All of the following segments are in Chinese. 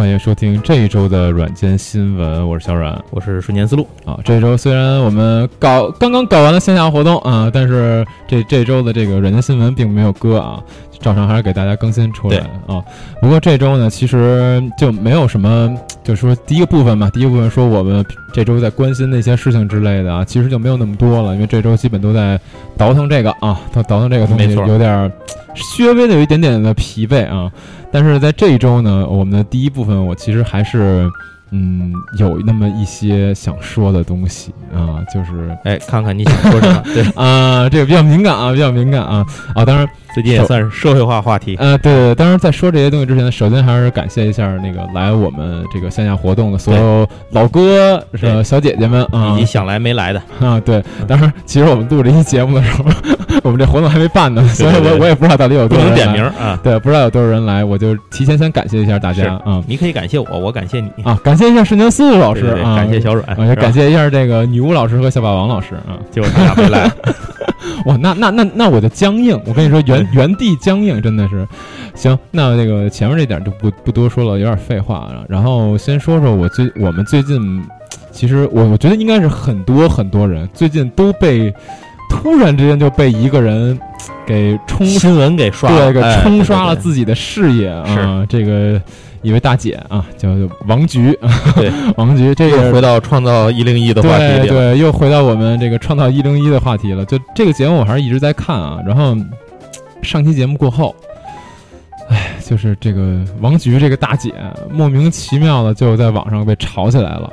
欢迎收听这一周的软件新闻，我是小阮，我是瞬间思路。啊。这周虽然我们搞刚刚搞完了线下活动啊，但是这这周的这个软件新闻并没有割啊，照常还是给大家更新出来啊。不过这周呢，其实就没有什么，就是说第一个部分嘛，第一个部分说我们这周在关心那些事情之类的啊，其实就没有那么多了，因为这周基本都在倒腾这个啊，倒倒腾这个东西有点稍微的有一点点的疲惫啊。但是在这一周呢，我们的第一部分，我其实还是，嗯，有那么一些想说的东西啊，就是，哎，看看你想说什么？对啊，这个比较敏感啊，比较敏感啊，啊，当然。最近也算是社会化话题，呃，对对对。当然，在说这些东西之前，首先还是感谢一下那个来我们这个线下活动的所有老哥、呃小姐姐们啊，以及想来没来的啊。对，当然，其实我们录这期节目的时候，我们这活动还没办呢，所以我我也不知道到底有多少人点名啊。对，不知道有多少人来，我就提前先感谢一下大家啊。你可以感谢我，我感谢你啊。感谢一下瞬间思路老师啊，感谢小阮，也感谢一下这个女巫老师和小霸王老师啊。结果他俩没来。哇，那那那那我就僵硬，我跟你说原 原地僵硬，真的是。行，那这个前面这点就不不多说了，有点废话了。然后先说说我最我们最近，其实我我觉得应该是很多很多人最近都被突然之间就被一个人给冲新闻给刷，对，给冲刷了自己的事业啊，这个。一位大姐啊，叫王菊，对，王菊，这个回到创造一零一的话题对对，又回到我们这个创造一零一的话题了。就这个节目，我还是一直在看啊。然后上期节目过后，哎，就是这个王菊这个大姐，莫名其妙的就在网上被炒起来了。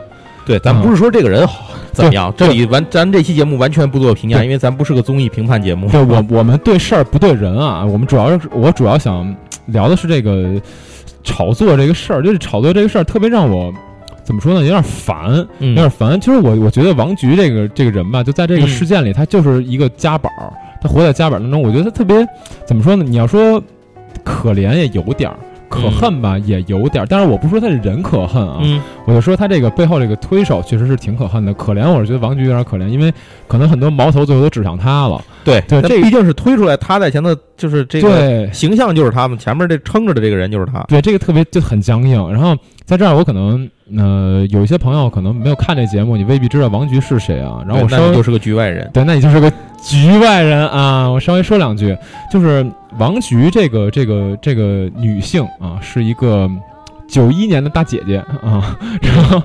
对，咱不是说这个人好怎么样，这里完，咱这期节目完全不做评价，因为咱不是个综艺评判节目。对，我我们对事儿不对人啊，我们主要是我主要想聊的是这个。炒作这个事儿，就是炒作这个事儿，特别让我怎么说呢？有点烦，有点烦。其实我我觉得王菊这个这个人吧，就在这个事件里，他就是一个家宝，他活在家宝当中。我觉得他特别怎么说呢？你要说可怜也有点儿，可恨吧也有点儿。但是我不说他人可恨啊，我就说他这个背后这个推手确实是挺可恨的。可怜，我是觉得王菊有点可怜，因为可能很多矛头最后都指向他了。对对，这毕竟是推出来他在前头，就是这个形象就是他们前面这撑着的这个人就是他。对，这个特别就很僵硬。然后在这儿，我可能呃有一些朋友可能没有看这节目，你未必知道王菊是谁啊。然后我稍微就是个局外人。对，那你就是个局外人啊。我稍微说两句，就是王菊这个这个这个女性啊，是一个九一年的大姐姐啊。然后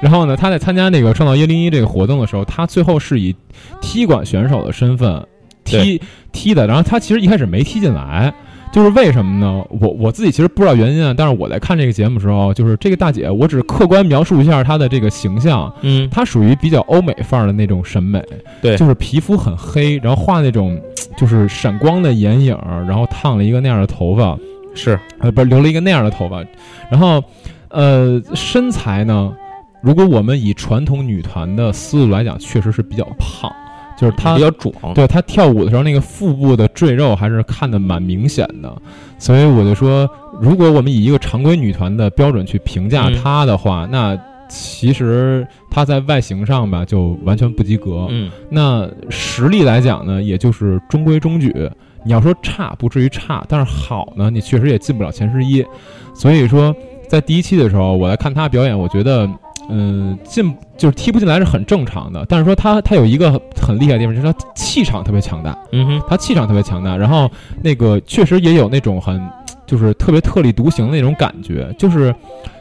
然后呢，她在参加那个创造一零一这个活动的时候，她最后是以踢馆选手的身份。踢踢的，然后她其实一开始没踢进来，就是为什么呢？我我自己其实不知道原因啊。但是我在看这个节目的时候，就是这个大姐，我只是客观描述一下她的这个形象。嗯，她属于比较欧美范儿的那种审美，对，就是皮肤很黑，然后画那种就是闪光的眼影，然后烫了一个那样的头发，是呃不是留了一个那样的头发，然后呃身材呢，如果我们以传统女团的思路来讲，确实是比较胖。就是他比较壮，对他跳舞的时候那个腹部的赘肉还是看得蛮明显的，所以我就说，如果我们以一个常规女团的标准去评价她的话，那其实她在外形上吧就完全不及格。嗯，那实力来讲呢，也就是中规中矩。你要说差，不至于差，但是好呢，你确实也进不了前十一。所以说，在第一期的时候，我来看她表演，我觉得。嗯，进就是踢不进来是很正常的，但是说他他有一个很厉害的地方，就是他气场特别强大。嗯哼，他气场特别强大，然后那个确实也有那种很就是特别特立独行的那种感觉。就是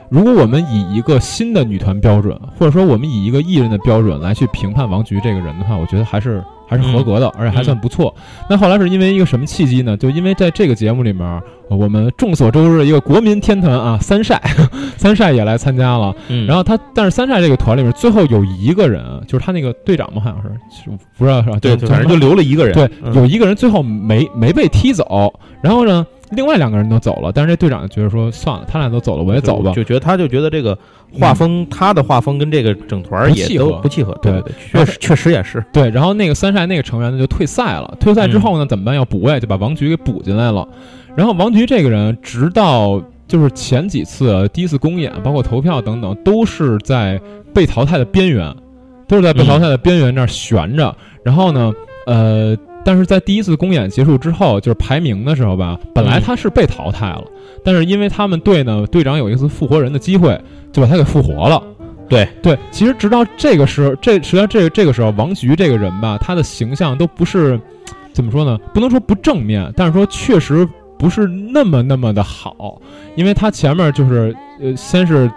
如果我们以一个新的女团标准，或者说我们以一个艺人的标准来去评判王菊这个人的话，我觉得还是。还是合格的，而且还算不错。那后来是因为一个什么契机呢？就因为在这个节目里面，我们众所周知的一个国民天团啊，三晒，三晒也来参加了。然后他，但是三晒这个团里面最后有一个人，就是他那个队长嘛，好像是，不知道是吧？对，反正就留了一个人。对，有一个人最后没没被踢走。然后呢？另外两个人都走了，但是这队长觉得说算了，他俩都走了，我也走吧。就觉得他就觉得这个画风，他的画风跟这个整团也都不契合。对对，确实确实也是。对，然后那个三晒那个成员呢就退赛了。退赛之后呢，怎么办？要补位，就把王菊给补进来了。然后王菊这个人，直到就是前几次第一次公演，包括投票等等，都是在被淘汰的边缘，都是在被淘汰的边缘那儿悬着。然后呢，呃。但是在第一次公演结束之后，就是排名的时候吧，本来他是被淘汰了，但是因为他们队呢，队长有一次复活人的机会，就把他给复活了。对对，其实直到这个时候，这实际上这个这个时候，王菊这个人吧，他的形象都不是怎么说呢？不能说不正面，但是说确实不是那么那么的好，因为他前面就是呃，先是。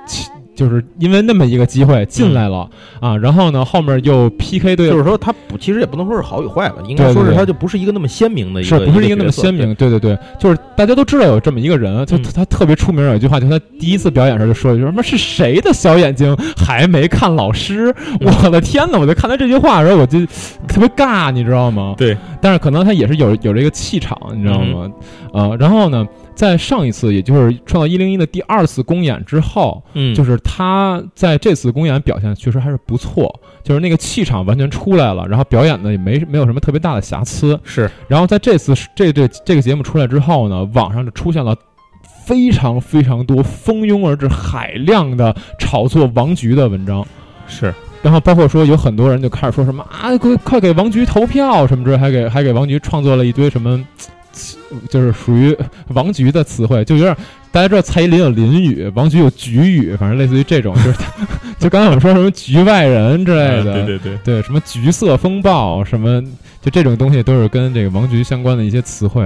就是因为那么一个机会进来了啊，然后呢，后面又 PK 对，就是说他不，其实也不能说是好与坏吧，应该说是他就不是一个那么鲜明的一个，是不是一个那么鲜明？对对对，就是大家都知道有这么一个人，就他特别出名，有一句话，就他第一次表演时候就说一句什么是谁的小眼睛还没看老师？我的天呐！我就看他这句话的时候，我就特别尬，你知道吗？对，但是可能他也是有有这个气场，你知道吗？呃，然后呢？在上一次，也就是《创造一零一》的第二次公演之后，嗯，就是他在这次公演表现确实还是不错，就是那个气场完全出来了，然后表演的也没没有什么特别大的瑕疵。是，然后在这次这这这个节目出来之后呢，网上就出现了非常非常多蜂拥而至、海量的炒作王菊的文章。是，然后包括说有很多人就开始说什么啊，快快给王菊投票什么之类，还给还给王菊创作了一堆什么。就是属于王菊的词汇，就有点大家知道蔡依林有林语，王菊有菊语，反正类似于这种，就是 就刚才我们说什么局外人之类的，对对对对，什么橘色风暴，什么就这种东西都是跟这个王菊相关的一些词汇。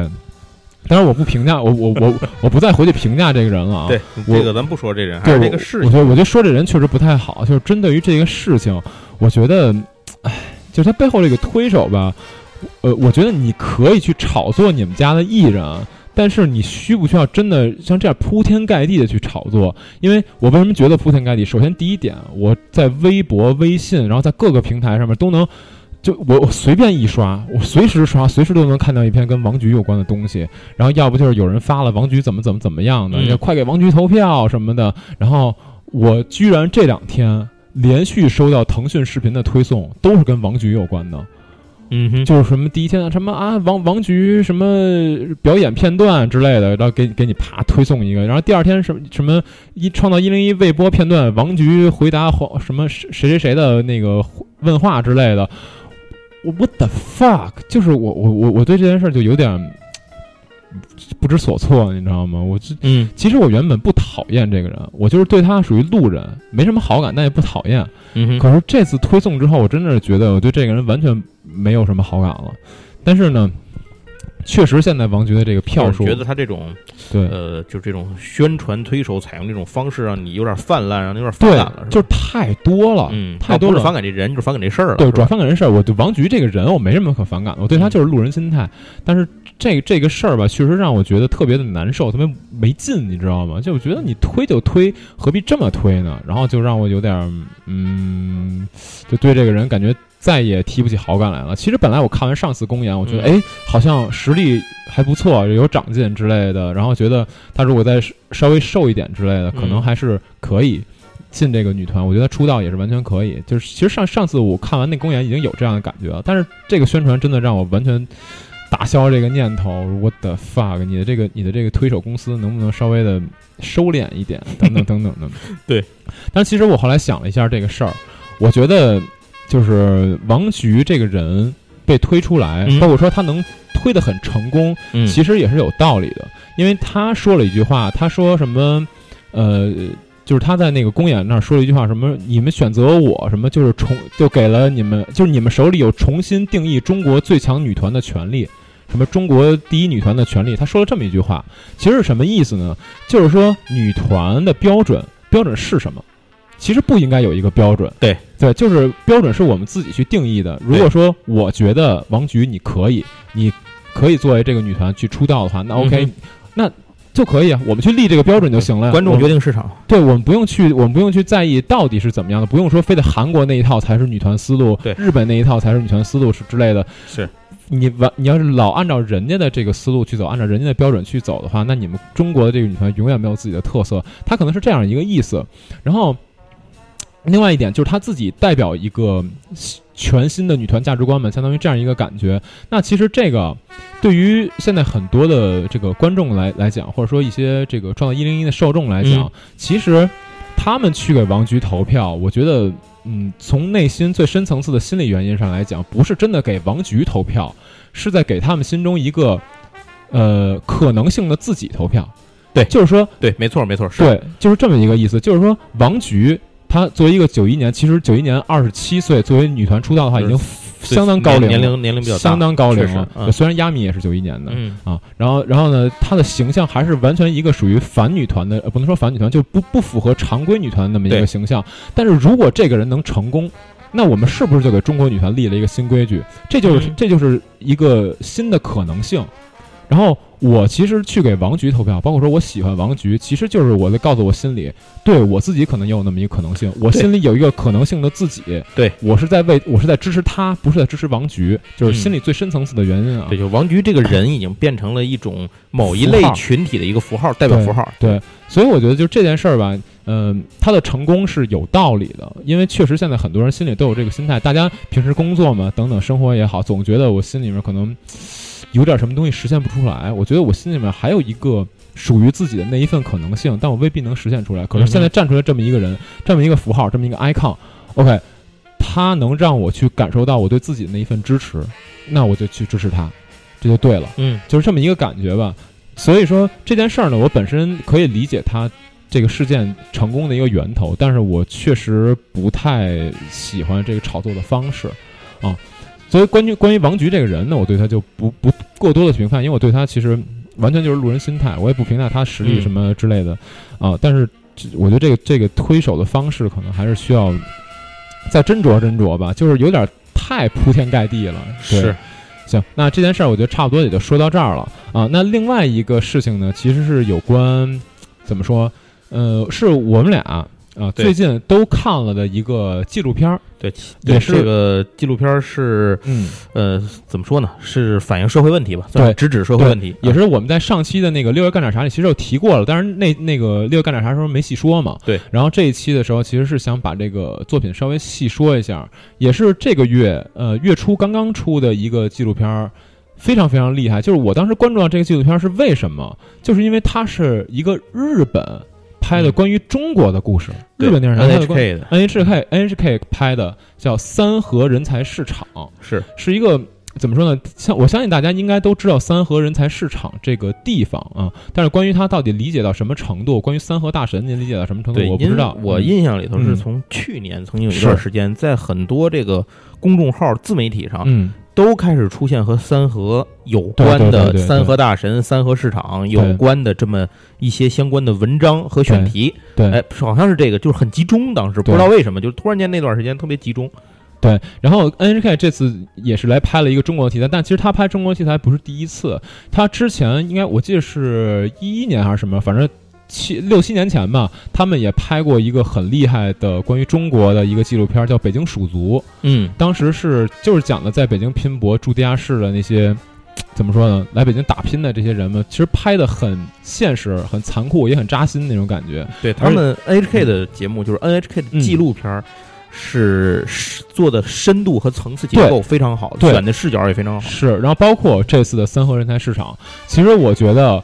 当然我不评价，我我我我不再回去评价这个人了啊。对，这个咱不说这人，还是这个事情。我觉得我觉得说这人确实不太好，就是针对于这个事情，我觉得，哎，就是他背后这个推手吧。呃，我觉得你可以去炒作你们家的艺人，但是你需不需要真的像这样铺天盖地的去炒作？因为我为什么觉得铺天盖地？首先第一点，我在微博、微信，然后在各个平台上面都能，就我随便一刷，我随时刷，随时都能看到一篇跟王菊有关的东西。然后要不就是有人发了王菊怎么怎么怎么样的，要快给王菊投票什么的。然后我居然这两天连续收到腾讯视频的推送，都是跟王菊有关的。嗯哼，就是什么第一天什么啊王王菊什么表演片段之类的，然后给给你啪推送一个，然后第二天什么什么一创造一零一未播片段，王菊回答黄什么谁谁谁的那个问话之类的，我 what the fuck，就是我我我我对这件事就有点。不知所措，你知道吗？我这嗯，其实我原本不讨厌这个人，我就是对他属于路人，没什么好感，但也不讨厌。嗯，可是这次推送之后，我真的是觉得我对这个人完全没有什么好感了。但是呢。确实，现在王菊的这个票数，觉得他这种，对，呃，就这种宣传推手采用这种方式，让你有点泛滥，让你有点反感了，就是太多了，嗯，太多了。反感这人，就是反感这事儿了。对，主要反感这事儿。我对王菊这个人，我没什么可反感的，我对他就是路人心态。但是这这个事儿吧，确实让我觉得特别的难受，特别没劲，你知道吗？就我觉得你推就推，何必这么推呢？然后就让我有点，嗯，就对这个人感觉。再也提不起好感来了。其实本来我看完上次公演，我觉得哎，好像实力还不错，有长进之类的。然后觉得他如果再稍微瘦一点之类的，可能还是可以进这个女团。我觉得出道也是完全可以。就是其实上上次我看完那公演已经有这样的感觉了，但是这个宣传真的让我完全打消这个念头。我的 fuck，你的这个你的这个推手公司能不能稍微的收敛一点？等等等等等。对。但其实我后来想了一下这个事儿，我觉得。就是王菊这个人被推出来，包括说他能推得很成功，其实也是有道理的。因为他说了一句话，他说什么？呃，就是他在那个公演那儿说了一句话，什么？你们选择我，什么？就是重就给了你们，就是你们手里有重新定义中国最强女团的权利，什么中国第一女团的权利。他说了这么一句话，其实是什么意思呢？就是说女团的标准标准是什么？其实不应该有一个标准，对对，就是标准是我们自己去定义的。如果说我觉得王菊你可以，你可以作为这个女团去出道的话，那 OK，那就可以啊，我们去立这个标准就行了。观众决定市场，对我们不用去，我们不用去在意到底是怎么样的，不用说非得韩国那一套才是女团思路，对，日本那一套才是女团思路是之类的。是你完，你要是老按照人家的这个思路去走，按照人家的标准去走的话，那你们中国的这个女团永远没有自己的特色。它可能是这样一个意思，然后。另外一点就是他自己代表一个全新的女团价值观嘛，相当于这样一个感觉。那其实这个对于现在很多的这个观众来来讲，或者说一些这个创造一零一的受众来讲，其实他们去给王菊投票，我觉得，嗯，从内心最深层次的心理原因上来讲，不是真的给王菊投票，是在给他们心中一个呃可能性的自己投票。对，就是说，对，没错，没错，是对，就是这么一个意思。就是说，王菊她作为一个九一年，其实九一年二十七岁，作为女团出道的话，已经相当高龄，年龄年龄比较相当高龄了。嗯、虽然亚米也是九一年的，嗯啊，然后然后呢，她的形象还是完全一个属于反女团的，呃，不能说反女团，就不不符合常规女团那么一个形象。但是如果这个人能成功，那我们是不是就给中国女团立了一个新规矩？这就是、嗯、这就是一个新的可能性。然后我其实去给王菊投票，包括说我喜欢王菊，其实就是我在告诉我心里，对我自己可能也有那么一个可能性，我心里有一个可能性的自己，对我是在为我是在支持他，不是在支持王菊，就是心里最深层次的原因啊。对，就王菊这个人已经变成了一种某一类群体的一个符号，代表符号。对，所以我觉得就这件事儿吧，嗯，他的成功是有道理的，因为确实现在很多人心里都有这个心态，大家平时工作嘛，等等生活也好，总觉得我心里面可能。有点什么东西实现不出来，我觉得我心里面还有一个属于自己的那一份可能性，但我未必能实现出来。可是现在站出来这么一个人，这么一个符号，这么一个 icon，OK，他能让我去感受到我对自己的那一份支持，那我就去支持他，这就对了。嗯，就是这么一个感觉吧。所以说这件事儿呢，我本身可以理解他这个事件成功的一个源头，但是我确实不太喜欢这个炒作的方式啊。所以关于关于王菊这个人呢，我对他就不不过多的评判，因为我对他其实完全就是路人心态，我也不评价他实力什么之类的啊。但是我觉得这个这个推手的方式可能还是需要再斟酌斟酌吧，就是有点太铺天盖地了。是，行，那这件事儿我觉得差不多也就说到这儿了啊。那另外一个事情呢，其实是有关怎么说？呃，是我们俩啊最近都看了的一个纪录片儿。对，也是这个纪录片是，嗯，呃，怎么说呢？是反映社会问题吧？对，直指社会问题。也是我们在上期的那个六月干点啥里其实有提过了，但是那那个六月干点啥时候没细说嘛？对。然后这一期的时候，其实是想把这个作品稍微细说一下，也是这个月呃月初刚刚出的一个纪录片儿，非常非常厉害。就是我当时关注到这个纪录片是为什么？就是因为它是一个日本。拍的关于中国的故事，日本电视台 NHK 的 NHK NHK 拍的叫三和人才市场，是是一个怎么说呢？像我相信大家应该都知道三和人才市场这个地方啊，但是关于它到底理解到什么程度，关于三和大神您理解到什么程度，我不知道。我印象里头是从去年曾经有一段时间，在很多这个公众号自媒体上，嗯。都开始出现和三和有关的三和大神、三和市场有关的这么一些相关的文章和选题。对，哎，好像是这个，就是很集中。当时不知道为什么，就是突然间那段时间特别集中。对，然后 NHK 这次也是来拍了一个中国题材，但其实他拍中国题材不是第一次，他之前应该我记得是一一年还是什么，反正。七六七年前吧，他们也拍过一个很厉害的关于中国的一个纪录片，叫《北京鼠族》。嗯，当时是就是讲的在北京拼搏住地下室的那些，怎么说呢？来北京打拼的这些人们，其实拍的很现实、很残酷，也很扎心那种感觉。对他们 NHK 的节目，就是 NHK 的纪录片，是做的深度和层次结构非常好，选的视角也非常好。是，然后包括这次的三和人才市场，其实我觉得。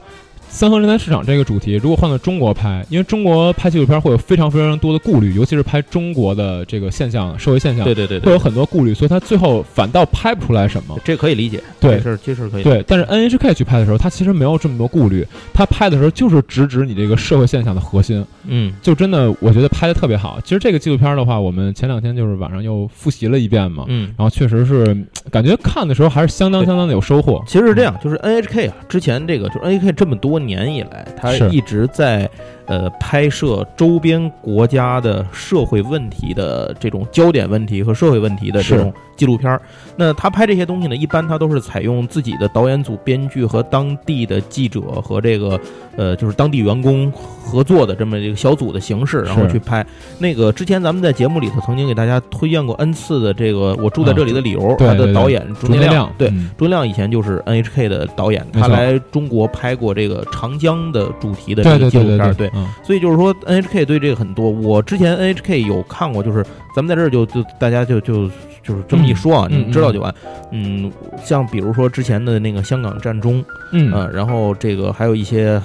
三和人才市场这个主题，如果换到中国拍，因为中国拍纪录片会有非常非常多的顾虑，尤其是拍中国的这个现象、社会现象，对对对，会有很多顾虑，所以他最后反倒拍不出来什么。这可以理解，对，是其实可以。对，但是 NHK 去拍的时候，他其实没有这么多顾虑，他拍的时候就是直指你这个社会现象的核心。嗯，就真的我觉得拍的特别好。其实这个纪录片的话，我们前两天就是晚上又复习了一遍嘛，嗯，然后确实是感觉看的时候还是相当相当的有收获。其实是这样，就是 NHK 啊，之前这个就是 NHK 这么多年以来，他一直在呃拍摄周边国家的社会问题的这种焦点问题和社会问题的这种纪录片儿。那他拍这些东西呢，一般他都是采用自己的导演组、编剧和当地的记者和这个呃就是当地员工合作的这么一个小组的形式，然后去拍。那个之前咱们在节目里头曾经给大家推荐过 N 次的这个《我住在这里的理由》，他的导演朱年亮，对朱年亮以前就是 NHK 的导演，他来中国拍过这个长江。的主题的这个纪录片，对，所以就是说 NHK 对这个很多。我之前 NHK 有看过，就是咱们在这儿就就大家就就就是这么一说啊，你知道就完。嗯，像比如说之前的那个香港战中，嗯，然后这个还有一些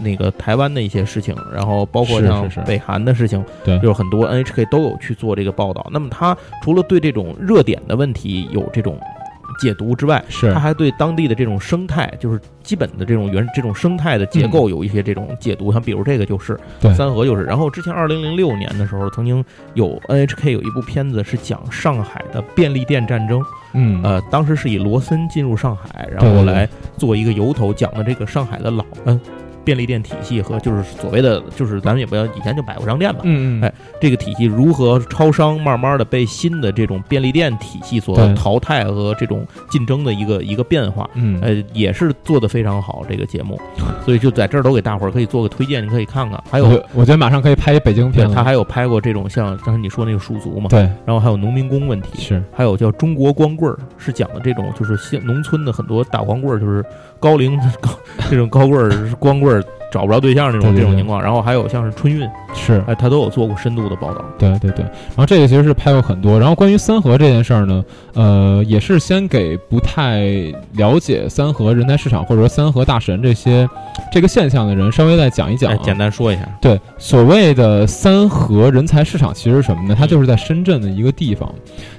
那个台湾的一些事情，然后包括像北韩的事情，对，就是很多 NHK 都有去做这个报道。那么他除了对这种热点的问题有这种。解读之外，是他还对当地的这种生态，就是基本的这种原这种生态的结构有一些这种解读。像比如这个就是三河就是。然后之前二零零六年的时候，曾经有 NHK 有一部片子是讲上海的便利店战争。嗯，呃，当时是以罗森进入上海，然后来做一个由头，讲的这个上海的老嗯。便利店体系和就是所谓的，就是咱们也不要以前就百货商店嘛，嗯嗯，哎，这个体系如何超商慢慢的被新的这种便利店体系所淘汰和这种竞争的一个一个变化，嗯，呃，也是做的非常好这个节目，所以就在这儿都给大伙儿可以做个推荐，你可以看看。还有，我觉得马上可以拍一北京片，他还有拍过这种像刚才你说那个蜀族嘛，对，然后还有农民工问题，是，还有叫中国光棍儿，是讲的这种就是现农村的很多打光棍儿，就是高龄高 这种高棍儿光棍儿。找不着对象这种这种情况，然后还有像是春运，是哎，他都有做过深度的报道。对对对，然后这个其实是拍过很多。然后关于三河这件事儿呢，呃，也是先给不太了解三河人才市场或者说三河大神这些这个现象的人稍微再讲一讲，简单说一下。对，所谓的三河人才市场其实是什么呢？它就是在深圳的一个地方，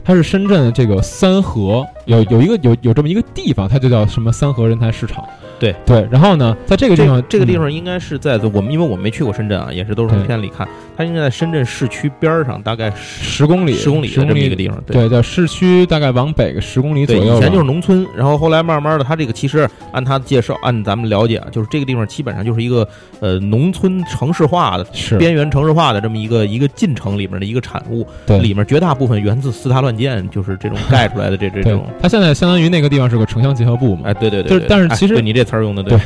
它是深圳这个三河有有一个有有这么一个地方，它就叫什么三河人才市场。对。对，然后呢，在这个地方，这个地方应该是在我们，因为我们没去过深圳啊，也是都是从片里看，它应该在深圳市区边上，大概十公里，十公里的这么一个地方。对，在市区大概往北个十公里左右。以前就是农村，然后后来慢慢的，它这个其实按他的介绍，按咱们了解，就是这个地方基本上就是一个呃农村城市化的，是边缘城市化的这么一个一个进程里面的一个产物。对，里面绝大部分源自四大乱建，就是这种盖出来的这 这种。它现在相当于那个地方是个城乡结合部嘛？哎，对对对，就是但是其实你这词儿用的对。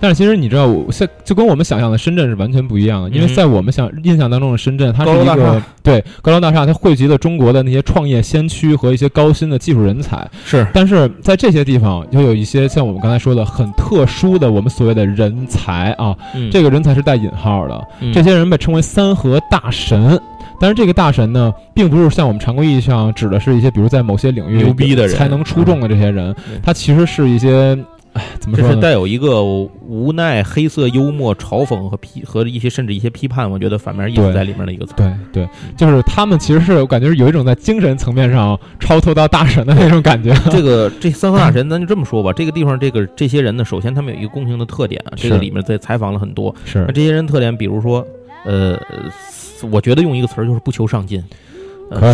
但是其实你知道，现就跟我们想象的深圳是完全不一样的，因为在我们想印象当中的深圳，它是一个对高楼大厦，它汇集了中国的那些创业先驱和一些高新的技术人才。是，但是在这些地方，又有一些像我们刚才说的很特殊的我们所谓的人才啊，这个人才是带引号的，这些人被称为三和大神。但是这个大神呢，并不是像我们常规意义上指的是一些比如在某些领域牛逼的人。才能出众的这些人，他其实是一些。哎，怎么说？这是带有一个无奈、黑色幽默、嘲讽和批和一些甚至一些批判，我觉得反面意思在里面的一个词。对对，就是他们其实是我感觉是有一种在精神层面上超脱到大神的那种感觉。这个这 三河大神，咱就这么说吧。这个地方这个这些人呢，首先他们有一个共性的特点啊，这个里面在采访了很多。是那这些人特点，比如说，呃，我觉得用一个词儿就是不求上进。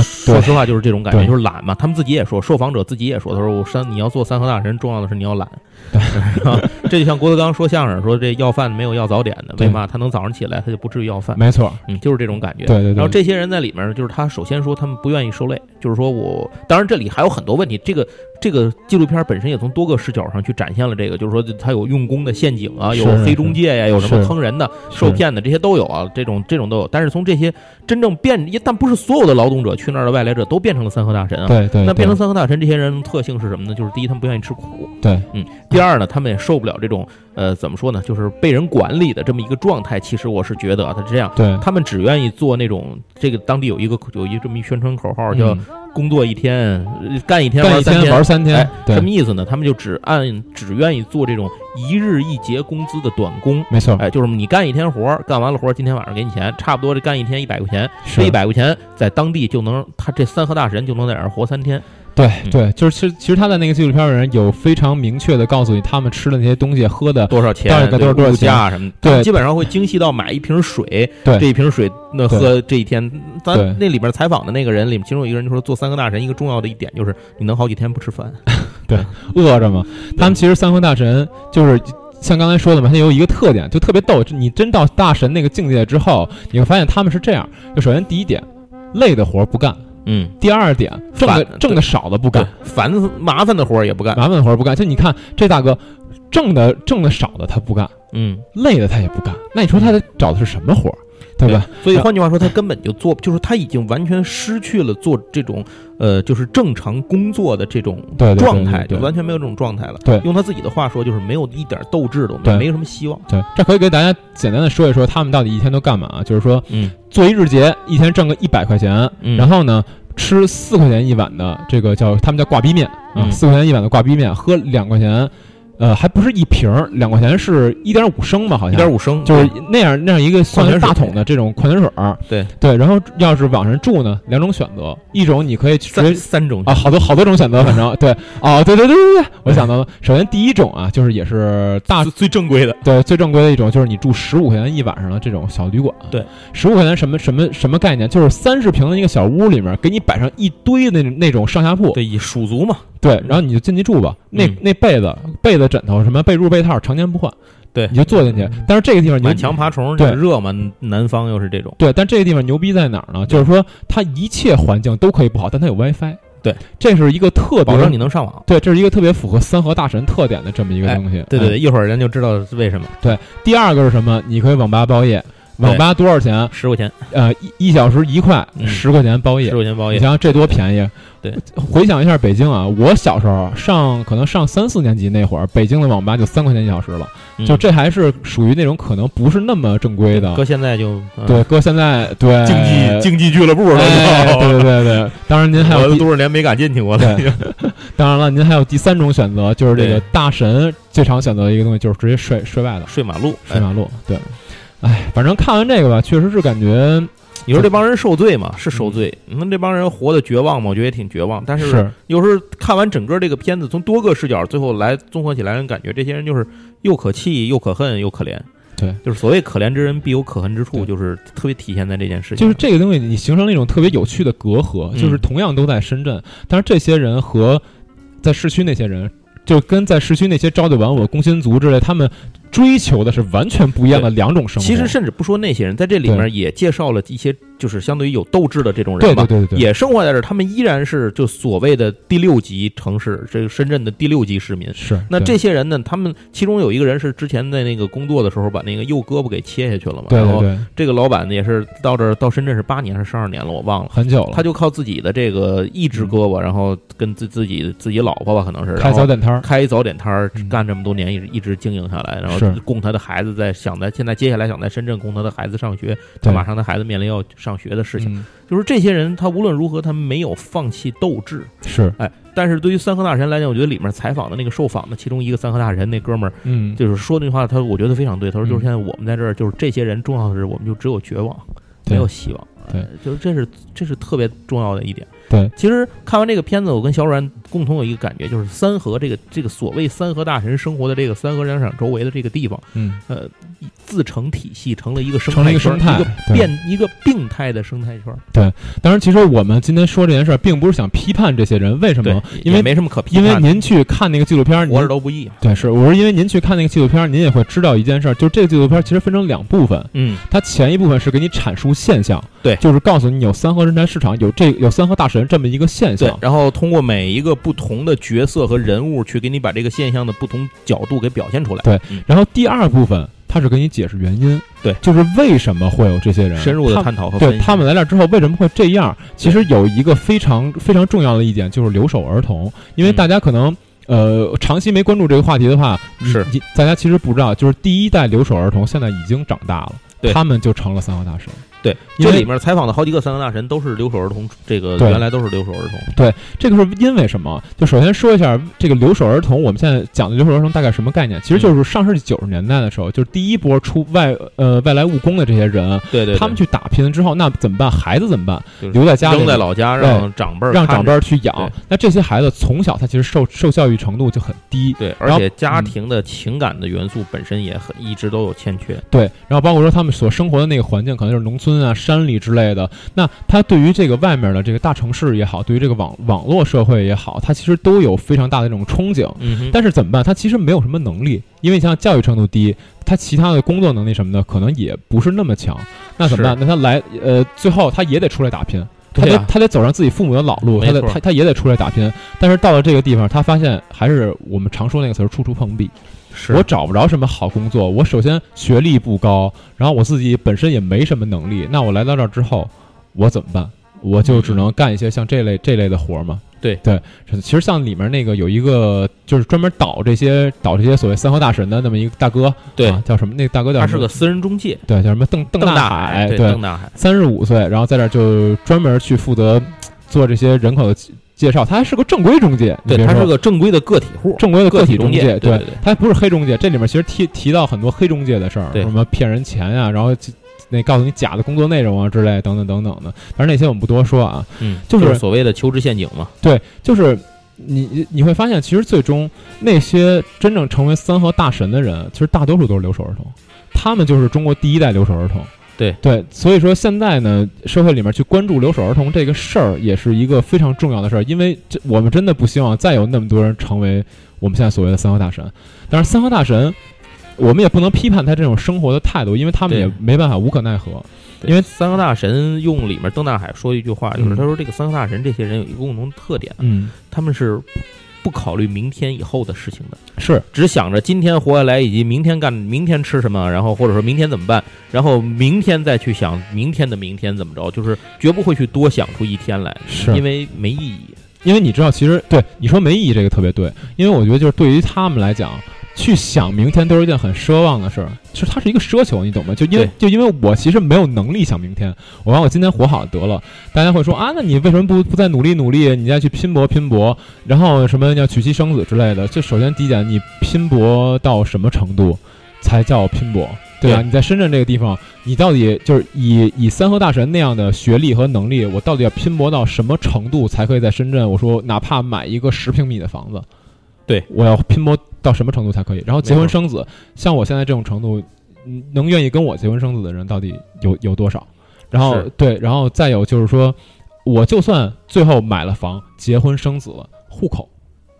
说实话，就是这种感觉，就是懒嘛。他们自己也说，受访者自己也说，他说：“我三，你要做三和大神，重要的是你要懒。”这就像郭德纲说相声说，这要饭没有要早点的，为嘛他能早上起来，他就不至于要饭？没错，嗯，就是这种感觉。对对对。然后这些人在里面，就是他首先说他们不愿意受累，就是说我，当然这里还有很多问题。这个这个纪录片本身也从多个视角上去展现了这个，就是说他有用工的陷阱啊，有黑中介呀，有什么坑人的、受骗的，这些都有啊，这种这种都有。但是从这些真正变，但不是所有的劳动者去那儿的外来者都变成了三河大神啊。对对。那变成三河大神，这些人特性是什么呢？就是第一，他们不愿意吃苦。对，嗯。第二呢，他们也受不了这种呃，怎么说呢？就是被人管理的这么一个状态。其实我是觉得啊，他是这样。对。他们只愿意做那种这个当地有一个有一这么一宣传口号叫。工作一天，干一天玩三天，玩三天，什么意思呢？他们就只按只愿意做这种一日一结工资的短工，没错，哎，就是你干一天活，干完了活，今天晚上给你钱，差不多这干一天一百块钱，这一百块钱在当地就能，他这三河大神就能在这儿活三天。对对，就是其实其实他在那个纪录片里人有非常明确的告诉你，他们吃的那些东西、喝的多少钱、多少多少价什么，对，基本上会精细到买一瓶水，对，这一瓶水那喝这一天。咱那里边采访的那个人里面，其中有一个人就说，做三个大神一个重要的一点就是你能好几天不吃饭，对，饿着嘛。他们其实三个大神就是像刚才说的嘛，他有一个特点，就特别逗。你真到大神那个境界之后，你会发现他们是这样：就首先第一点，累的活不干。嗯，第二点，挣的挣的少的不干，烦麻烦的活儿也不干，麻烦的活儿不干。就你看这大哥，挣的挣的少的他不干，嗯，累的他也不干。那你说他找的是什么活儿？对吧？所以换句话说，他根本就做，就是他已经完全失去了做这种呃，就是正常工作的这种状态，就完全没有这种状态了。对，用他自己的话说，就是没有一点斗志都没，没什么希望。对，这可以给大家简单的说一说，他们到底一天都干嘛？就是说，嗯，做一日结，一天挣个一百块钱，然后呢，吃四块钱一碗的这个叫他们叫挂逼面啊，四块钱一碗的挂逼面，喝两块钱。呃，还不是一瓶儿，两块钱是一点五升吧，好像一点五升，就是那样那样一个算是大桶的这种矿泉水儿。对对，然后要是网上住呢，两种选择，一种你可以直接三三种啊，好多好多种选择，反正 对，啊，对对对对对，我想到了，首先第一种啊，就是也是大最正规的，对，最正规的一种就是你住十五块钱一晚上的这种小旅馆。对，十五块钱什么什么什么概念？就是三十平的一个小屋里面，给你摆上一堆那那种上下铺，对，以蜀族嘛。对，然后你就进去住吧。那那被子、被子、枕头什么被褥、被套，常年不换。对，你就坐进去。但是这个地方满墙爬虫，对热嘛，南方又是这种。对，但这个地方牛逼在哪儿呢？就是说它一切环境都可以不好，但它有 WiFi。对，这是一个特别保证你能上网。对，这是一个特别符合三河大神特点的这么一个东西。对对对，一会儿人就知道为什么。对，第二个是什么？你可以网吧包夜。网吧多少钱？十块钱。呃，一一小时一块，十块钱包夜。十块钱包夜，你想想这多便宜。对，回想一下北京啊，我小时候上可能上三四年级那会儿，北京的网吧就三块钱一小时了。就这还是属于那种可能不是那么正规的。搁现在就对，搁现在对竞技竞技俱乐部了。对对对对，当然您还有多少年没敢进去过了。当然了，您还有第三种选择，就是这个大神最常选择的一个东西，就是直接睡睡外头，睡马路，睡马路。对。哎，反正看完这个吧，确实是感觉，你说这帮人受罪嘛？是受罪。那这帮人活得绝望嘛？我觉得也挺绝望。但是有时候看完整个这个片子，从多个视角最后来综合起来，感觉这些人就是又可气又可恨又可怜。对，就是所谓可怜之人必有可恨之处，就是特别体现在这件事情。就是这个东西，你形成了一种特别有趣的隔阂。就是同样都在深圳，但是这些人和在市区那些人，就跟在市区那些朝九晚五的工薪族之类，他们。追求的是完全不一样的两种生活。其实，甚至不说那些人，在这里面也介绍了一些。就是相对于有斗志的这种人吧，对对对，也生活在这儿，他们依然是就所谓的第六级城市，这个深圳的第六级市民。是，那这些人呢？他们其中有一个人是之前在那个工作的时候把那个右胳膊给切下去了嘛？对对对。这个老板呢也是到这儿到深圳是八年还是十二年了，我忘了，很久了。他就靠自己的这个一只胳膊，然后跟自自己自己老婆吧，可能是开早点摊儿，开早点摊儿，干这么多年一直一直经营下来，然后供他的孩子在想在现在接下来想在深圳供他的孩子上学，他马上他孩子面临要上学的事情。就是这些人，他无论如何，他没有放弃斗志。是，哎，但是对于三河大神来讲，我觉得里面采访的那个受访的其中一个三河大神那哥们儿，嗯，就是说那句话，他我觉得非常对。他说，就是现在我们在这儿，就是这些人重要的是，我们就只有绝望，没有希望。对，就是这是这是特别重要的一点。对，其实看完这个片子，我跟小阮共同有一个感觉，就是三河这个这个所谓三河大神生活的这个三河商场周围的这个地方，嗯，呃，自成体系，成了一个生态，一个生态，一个变一个病态的生态圈。对，当然，其实我们今天说这件事儿，并不是想批判这些人，为什么？因为没什么可批判。因为您去看那个纪录片，我是都不易。对，是，我是因为您去看那个纪录片，您也会知道一件事儿，就是这个纪录片其实分成两部分。嗯，它前一部分是给你阐述现象，对，就是告诉你有三河人才市场，有这有三河大神这么一个现。象，然后通过每一个不同的角色和人物去给你把这个现象的不同角度给表现出来。对，然后第二部分他是给你解释原因。对，就是为什么会有这些人深入的探讨和对他们来这之后为什么会这样？其实有一个非常非常重要的一点就是留守儿童，因为大家可能呃长期没关注这个话题的话，是大家其实不知道，就是第一代留守儿童现在已经长大了，他们就成了三河大神。对，这里面采访的好几个三个大神都是留守儿童，这个原来都是留守儿童。对，这个是因为什么？就首先说一下这个留守儿童，我们现在讲的留守儿童大概什么概念？其实就是上世纪九十年代的时候，就是第一波出外呃外来务工的这些人，对对，他们去打拼之后，那怎么办？孩子怎么办？留在家里，扔在老家，让长辈让长辈去养。那这些孩子从小他其实受受教育程度就很低，对，而且家庭的情感的元素本身也很一直都有欠缺。对，然后包括说他们所生活的那个环境，可能就是农村啊、山里之。类的，那他对于这个外面的这个大城市也好，对于这个网网络社会也好，他其实都有非常大的这种憧憬。嗯，但是怎么办？他其实没有什么能力，因为像教育程度低，他其他的工作能力什么的可能也不是那么强。那怎么办？那他来呃，最后他也得出来打拼，他得他得走上自己父母的老路，他得他他也得出来打拼。但是到了这个地方，他发现还是我们常说那个词儿，处处碰壁。我找不着什么好工作。我首先学历不高，然后我自己本身也没什么能力。那我来到这儿之后，我怎么办？我就只能干一些像这类这类的活儿嘛。对对，其实像里面那个有一个就是专门导这些导这些所谓三河大神的那么一个大哥，对，叫什么？那大哥叫他是个私人中介，对，叫什么？邓邓大海，对，邓大海，三十五岁，然后在这儿就专门去负责做这些人口的介绍，他还是个正规中介，对，他是个正规的个体户，正规的个体中介，对，他还不是黑中介。这里面其实提提到很多黑中介的事儿，什么骗人钱呀，然后那告诉你假的工作内容啊之类等等等等的，反正那些我们不多说啊。嗯，就是所谓的求职陷阱嘛。对，就是你你会发现，其实最终那些真正成为三和大神的人，其实大多数都是留守儿童，他们就是中国第一代留守儿童。对对，所以说现在呢，社会里面去关注留守儿童这个事儿，也是一个非常重要的事儿，因为这我们真的不希望再有那么多人成为我们现在所谓的三和大神。但是三和大神，我们也不能批判他这种生活的态度，因为他们也没办法，无可奈何。因为三和大神用里面邓大海说一句话，就是他说这个三和大神这些人有一个共同特点，嗯，他们是。不考虑明天以后的事情的，是只想着今天活下来，以及明天干，明天吃什么，然后或者说明天怎么办，然后明天再去想明天的明天怎么着，就是绝不会去多想出一天来，是因为没意义。因为你知道，其实对你说没意义这个特别对，因为我觉得就是对于他们来讲。去想明天都是一件很奢望的事儿，其实它是一个奢求，你懂吗？就因为就因为我其实没有能力想明天，我把我今天活好得了。大家会说啊，那你为什么不不再努力努力？你再去拼搏拼搏，然后什么要娶妻生子之类的？就首先第一点，你拼搏到什么程度才叫拼搏，对吧？你在深圳这个地方，你到底就是以以三和大神那样的学历和能力，我到底要拼搏到什么程度才可以在深圳？我说哪怕买一个十平米的房子。对，我要拼搏到什么程度才可以？然后结婚生子，像我现在这种程度，能愿意跟我结婚生子的人到底有有多少？然后对，然后再有就是说，我就算最后买了房、结婚生子了，户口、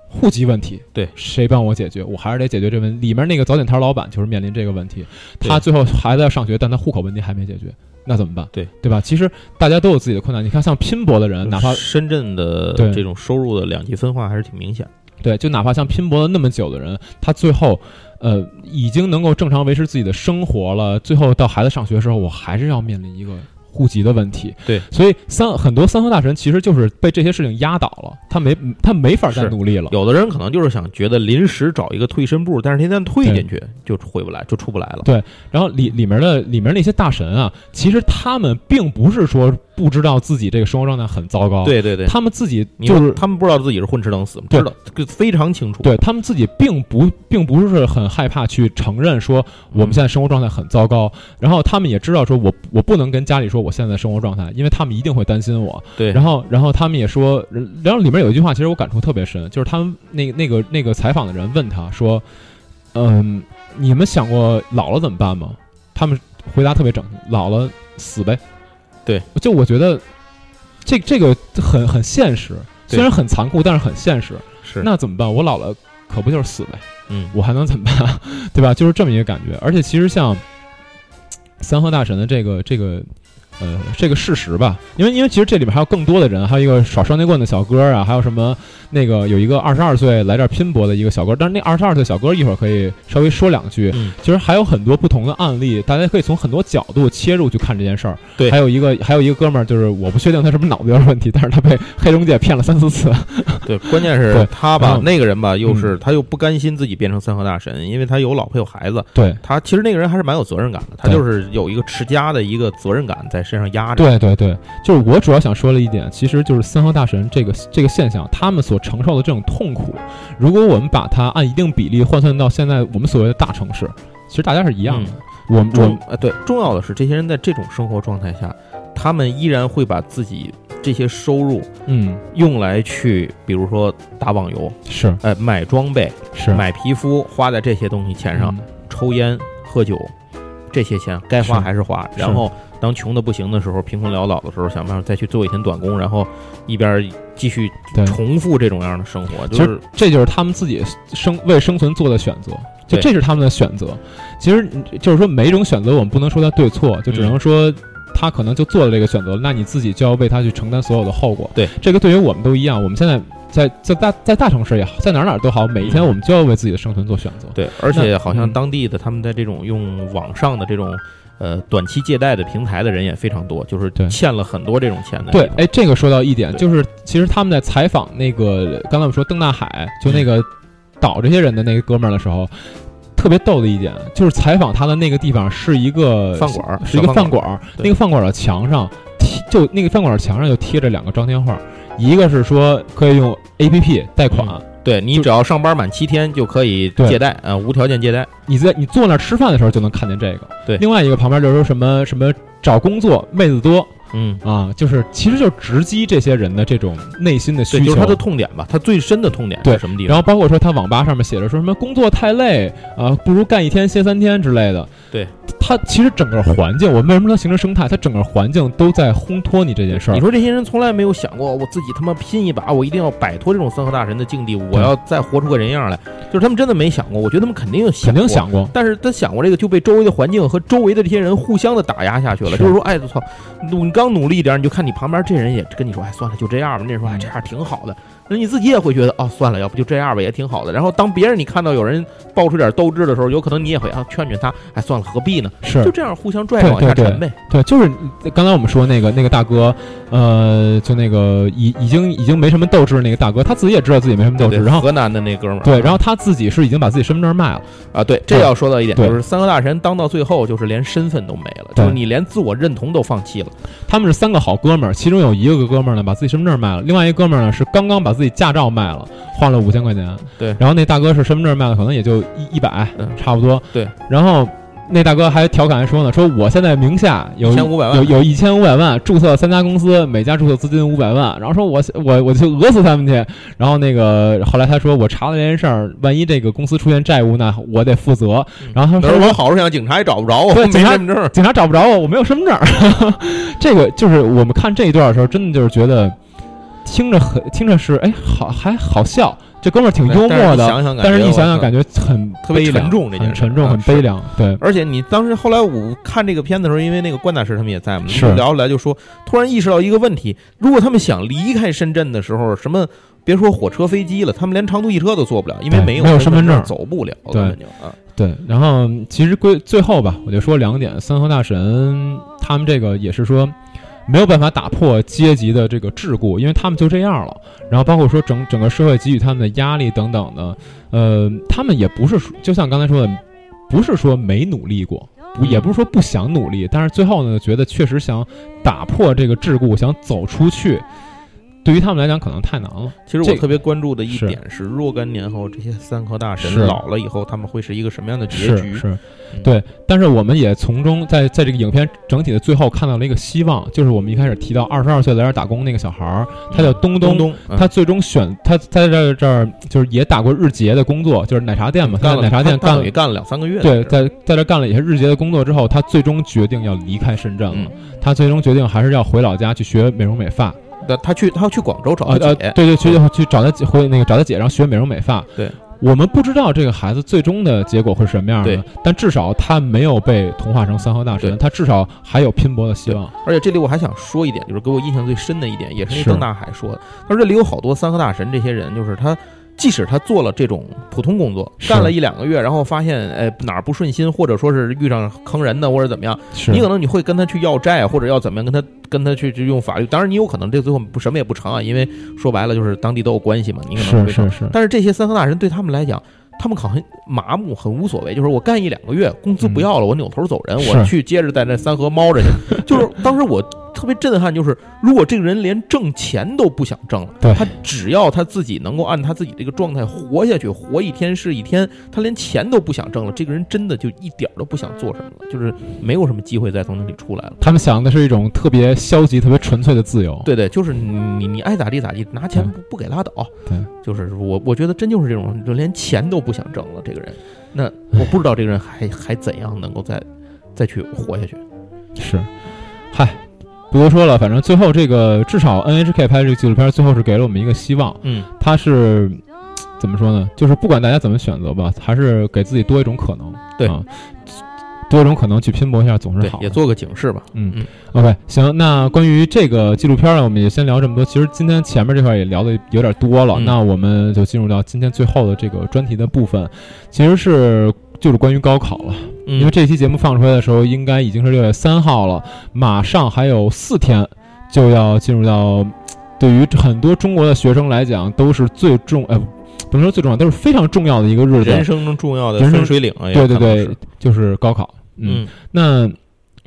户籍问题，对，谁帮我解决？我还是得解决这问题。里面那个早点摊老板就是面临这个问题，他最后孩子要上学，但他户口问题还没解决，那怎么办？对，对吧？其实大家都有自己的困难。你看，像拼搏的人，哪怕深圳的这种收入的两极分化还是挺明显。对，就哪怕像拼搏了那么久的人，他最后，呃，已经能够正常维持自己的生活了。最后到孩子上学的时候，我还是要面临一个。户籍的问题，对，所以三很多三和大神其实就是被这些事情压倒了，他没他没法再努力了。有的人可能就是想觉得临时找一个退身步，但是一旦退进去就回不来，就出不来了。对，然后里里面的里面那些大神啊，其实他们并不是说不知道自己这个生活状态很糟糕，对对对，他们自己就是他们不知道自己是混吃等死吗？知道，非常清楚。对他们自己并不并不是很害怕去承认说我们现在生活状态很糟糕，然后他们也知道说我我不能跟家里说我现在的生活状态。因为他们一定会担心我，对，然后，然后他们也说，然后里面有一句话，其实我感触特别深，就是他们那那个那个采访的人问他说：“嗯，你们想过老了怎么办吗？”他们回答特别整齐：“老了死呗。”对，就我觉得这这个很很现实，虽然很残酷，但是很现实。是，那怎么办？我老了可不就是死呗？嗯，我还能怎么办？对吧？就是这么一个感觉。而且其实像三和大神的这个这个。呃，这个事实吧，因为因为其实这里边还有更多的人，还有一个耍双截棍的小哥啊，还有什么那个有一个二十二岁来这儿拼搏的一个小哥，但是那二十二岁小哥一会儿可以稍微说两句。其实还有很多不同的案例，大家可以从很多角度切入去看这件事儿。对，还有一个还有一个哥们儿，就是我不确定他是不是脑子有问题，但是他被 黑中介骗了三四次。对，关键是他吧，那个人吧，又是他又不甘心自己变成三和大神，因为他有老婆有孩子。对他其实那个人还是蛮有责任感的，他就是有一个持家的一个责任感在身上压着。对对。对对，就是我主要想说的一点，其实就是三和大神这个这个现象，他们所承受的这种痛苦，如果我们把它按一定比例换算到现在我们所谓的大城市，其实大家是一样的。我们重呃对，重要的是这些人在这种生活状态下，他们依然会把自己这些收入嗯用来去，比如说打网游是，呃买装备是，买皮肤花在这些东西钱上，抽烟喝酒这些钱该花还是花，然后。当穷的不行的时候，贫困潦倒的时候，想办法再去做一天短工，然后一边继续重复这种样的生活。就是这就是他们自己生为生存做的选择，就这是他们的选择。其实就是说，每一种选择我们不能说它对错，就只能说他可能就做了这个选择，那你自己就要为他去承担所有的后果。对，这个对于我们都一样。我们现在在在大在大城市也好，在哪哪都好，每一天我们就要为自己的生存做选择。对，而且好像当地的他们在这种用网上的这种。呃，短期借贷的平台的人也非常多，就是欠了很多这种钱的。对，哎，这个说到一点，就是其实他们在采访那个刚才我们说邓大海，就那个倒这些人的那个哥们儿的时候，特别逗的一点就是采访他的那个地方是一个饭馆，是一个饭馆，那个饭馆的墙上。贴就那个饭馆墙上就贴着两个张贴画，一个是说可以用 A P P 贷款，对你只要上班满七天就可以借贷啊，无条件借贷。你在你坐那儿吃饭的时候就能看见这个。对，另外一个旁边就是说什么什么找工作妹子多。嗯啊，就是其实就直击这些人的这种内心的需求，就是他的痛点吧，他最深的痛点对什么地方？然后包括说他网吧上面写着说什么工作太累啊，不如干一天歇三天之类的。对，他其实整个环境，我为什么能形成生态？他整个环境都在烘托你这件事儿。你说这些人从来没有想过，我自己他妈拼一把，我一定要摆脱这种三河大神的境地，我要再活出个人样来。就是他们真的没想过，我觉得他们肯定有肯定想过，但是他想过这个就被周围的环境和周围的这些人互相的打压下去了。就是说，哎，我操，你刚努力一点，你就看你旁边这人也跟你说，哎，算了，就这样吧。那人说，哎，这样挺好的。那你自己也会觉得，哦，算了，要不就这样吧，也挺好的。然后当别人你看到有人爆出点斗志的时候，有可能你也会啊劝劝他，哎，算了，何必呢？是，就这样互相拽着往下沉呗。对，就是刚才我们说那个那个大哥，呃，就那个已已经已经没什么斗志那个大哥，他自己也知道自己没什么斗志。然后河南的那哥们儿，对，然后他自己是已经把自己身份证卖了啊。对，这要说到一点，就是三个大神当到最后，就是连身份都没了，就是你连自我认同都放弃了。他们是三个好哥们儿，其中有一个哥们儿呢把自己身份证卖了，另外一个哥们儿呢是刚刚把自己驾照卖了。换了五千块钱，对，然后那大哥是身份证卖了，可能也就一一百，差不多，对。然后那大哥还调侃说呢，说我现在名下有有有一千五百万，注册三家公司，每家注册资金五百万，然后说我我我就讹死他们去。然后那个后来他说我查了这件事儿，万一这个公司出现债务，呢我得负责。然后他说我好好想，警察也找不着我，对，警察证，警察找不着我，我没有身份证。这个就是我们看这一段的时候，真的就是觉得。听着很听着是哎好还好笑，这哥们儿挺幽默的，但是一想想感觉很特别沉重，这件事沉重很悲凉。对，而且你当时后来我看这个片子的时候，因为那个关大师他们也在嘛，是聊起来就说，突然意识到一个问题：如果他们想离开深圳的时候，什么别说火车飞机了，他们连长途汽车都坐不了，因为没有身份证走不了。对啊，对。然后其实归最后吧，我就说两点：三河大神他们这个也是说。没有办法打破阶级的这个桎梏，因为他们就这样了。然后包括说整整个社会给予他们的压力等等的，呃，他们也不是就像刚才说的，不是说没努力过，也不是说不想努力，但是最后呢，觉得确实想打破这个桎梏，想走出去。对于他们来讲，可能太难了。其实我特别关注的一点是，若干年后这些三科大神老了以后，他们会是一个什么样的结局？是，对。但是我们也从中在在这个影片整体的最后看到了一个希望，就是我们一开始提到二十二岁来这儿打工那个小孩儿，他叫东东，他最终选他在这这儿就是也打过日结的工作，就是奶茶店嘛，在奶茶店干了也干了两三个月。对，在在这干了一些日结的工作之后，他最终决定要离开深圳了。他最终决定还是要回老家去学美容美发。那他去，他要去广州找他姐，对对，去去找他姐，回那个找他姐，然后学美容美发。对，我们不知道这个孩子最终的结果会是什么样的，但至少他没有被同化成三河大神，他至少还有拼搏的希望。而且这里我还想说一点，就是给我印象最深的一点，也是那邓大海说的，他说这里有好多三河大神这些人，就是他。即使他做了这种普通工作，干了一两个月，然后发现哎哪儿不顺心，或者说是遇上坑人的，或者怎么样，你可能你会跟他去要债，或者要怎么样跟他跟他去去用法律。当然你有可能这最后不什么也不成啊，因为说白了就是当地都有关系嘛，你可能会是是是。但是这些三河大神对他们来讲。他们可能很麻木，很无所谓，就是我干一两个月，工资不要了，我扭头走人，我去接着在那三河猫着去。就是当时我特别震撼，就是如果这个人连挣钱都不想挣了，他只要他自己能够按他自己这个状态活下去，活一天是一天，他连钱都不想挣了，这个人真的就一点都不想做什么了，就是没有什么机会再从那里出来了。他们想的是一种特别消极、特别纯粹的自由。对对，就是你你爱咋地咋地，拿钱不不给拉倒。对，就是我我觉得真就是这种，就连钱都。不想挣了，这个人，那我不知道这个人还还怎样能够再再去活下去。是，嗨，不多说了，反正最后这个至少 NHK 拍这个纪录片，最后是给了我们一个希望。嗯，他是怎么说呢？就是不管大家怎么选择吧，还是给自己多一种可能。对。多种可能去拼搏一下总是好，也做个警示吧。嗯嗯，OK，行。那关于这个纪录片呢，我们也先聊这么多。其实今天前面这块也聊的有点多了，那我们就进入到今天最后的这个专题的部分，其实是就是关于高考了。因为这期节目放出来的时候，应该已经是六月三号了，马上还有四天就要进入到对于很多中国的学生来讲都是最重呃。不能说最重要，都是非常重要的一个日子，人生中重要的分水岭啊！对对对，就是高考。嗯，那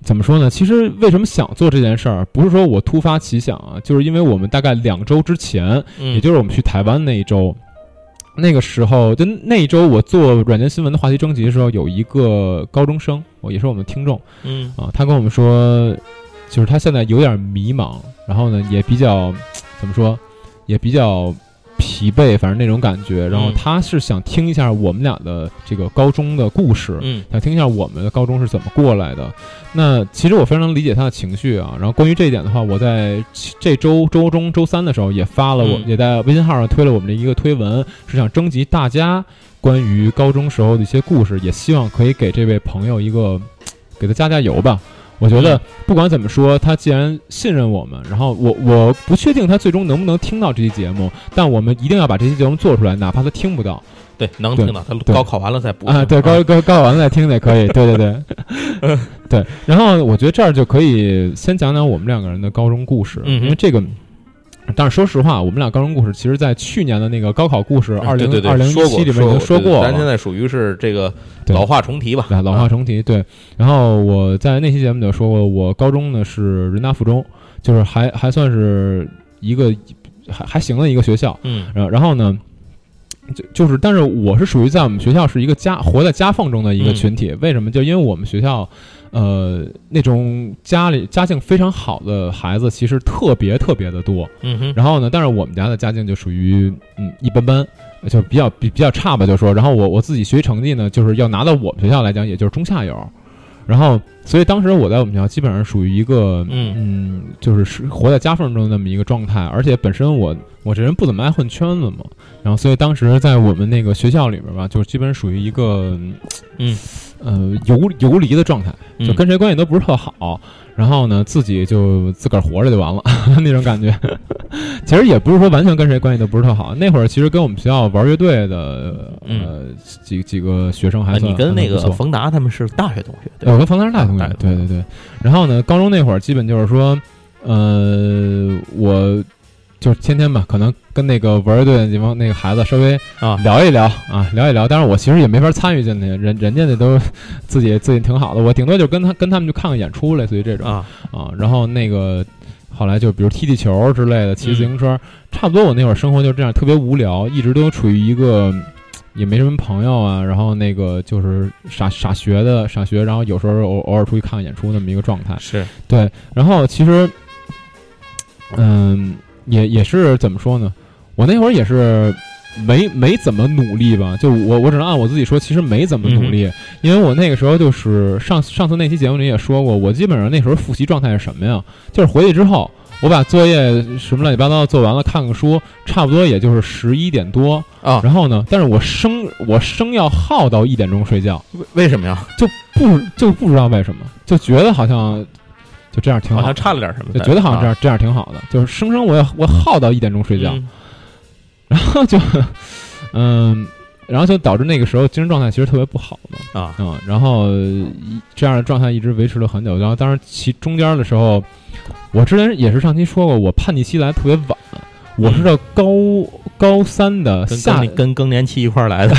怎么说呢？其实为什么想做这件事儿，不是说我突发奇想啊，就是因为我们大概两周之前，也就是我们去台湾那一周，那个时候就那一周我做软件新闻的话题征集的时候，有一个高中生，我也是我们的听众，嗯啊，他跟我们说，就是他现在有点迷茫，然后呢也比较怎么说，也比较。疲惫，反正那种感觉。然后他是想听一下我们俩的这个高中的故事，嗯，想听一下我们的高中是怎么过来的。那其实我非常能理解他的情绪啊。然后关于这一点的话，我在这周周中周三的时候也发了，我也在微信号上推了我们的一个推文，是想征集大家关于高中时候的一些故事，也希望可以给这位朋友一个给他加加油吧。我觉得不管怎么说，他既然信任我们，然后我我不确定他最终能不能听到这期节目，但我们一定要把这期节目做出来，哪怕他听不到。对，能听到他高考完了再补啊，对，高高高考完了再听也可以。对对对，对。然后我觉得这儿就可以先讲讲我们两个人的高中故事，因为这个。但是说实话，我们俩高中故事，其实，在去年的那个高考故事二零二零一七里面已经说过了。咱现在属于是这个老话重提吧？老话重提。对。然后我在那期节目就说过，我高中呢是人大附中，就是还还算是一个还还行的一个学校。嗯。然然后呢，就就是，但是我是属于在我们学校是一个夹活在夹缝中的一个群体。为什么？就因为我们学校。呃，那种家里家境非常好的孩子，其实特别特别的多。嗯哼。然后呢，但是我们家的家境就属于嗯一般般，就比较比比较差吧，就说。然后我我自己学习成绩呢，就是要拿到我们学校来讲，也就是中下游。然后，所以当时我在我们学校基本上属于一个嗯嗯，就是是活在夹缝中的那么一个状态。而且本身我我这人不怎么爱混圈子嘛。然后，所以当时在我们那个学校里边吧，就是基本属于一个嗯。呃，游游离的状态，就跟谁关系都不是特好，然后呢，自己就自个儿活着就完了 那种感觉。其实也不是说完全跟谁关系都不是特好。那会儿其实跟我们学校玩乐队的呃几几个学生还算你跟那个冯达他们是大学同学，我跟冯达是大学同学，对对对。然后呢，高中那会儿基本就是说，呃，我。就是天天吧，可能跟那个玩乐队的地方那个孩子稍微啊。聊一聊啊聊一聊，但是我其实也没法参与进去，人人家那都自己自己挺好的，我顶多就跟他跟他们就看看演出，类似于这种。啊。啊，然后那个后来就比如踢踢球之类的，骑自行车，差不多我那会儿生活就这样，特别无聊，一直都处于一个也没什么朋友啊，然后那个就是傻傻学的傻学，然后有时候偶偶尔出去看看演出那么一个状态，是。对，然后其实嗯。也也是怎么说呢？我那会儿也是没没怎么努力吧，就我我只能按我自己说，其实没怎么努力，因为我那个时候就是上上次那期节目里也说过，我基本上那时候复习状态是什么呀？就是回去之后，我把作业什么乱七八糟做完了，看看书，差不多也就是十一点多啊。然后呢，但是我生我生要耗到一点钟睡觉，为为什么呀？就不就不知道为什么，就觉得好像。就这样挺好，好像差了点什么，就觉得好像这样这样挺好的，就是生生我要我耗到一点钟睡觉，然后就 嗯，然后就导致那个时候精神状态其实特别不好嘛。啊。嗯，然后这样的状态一直维持了很久，然后当然其中间的时候，我之前也是上期说过，我叛逆期来特别晚，我是到高高三的下跟更年期一块来的，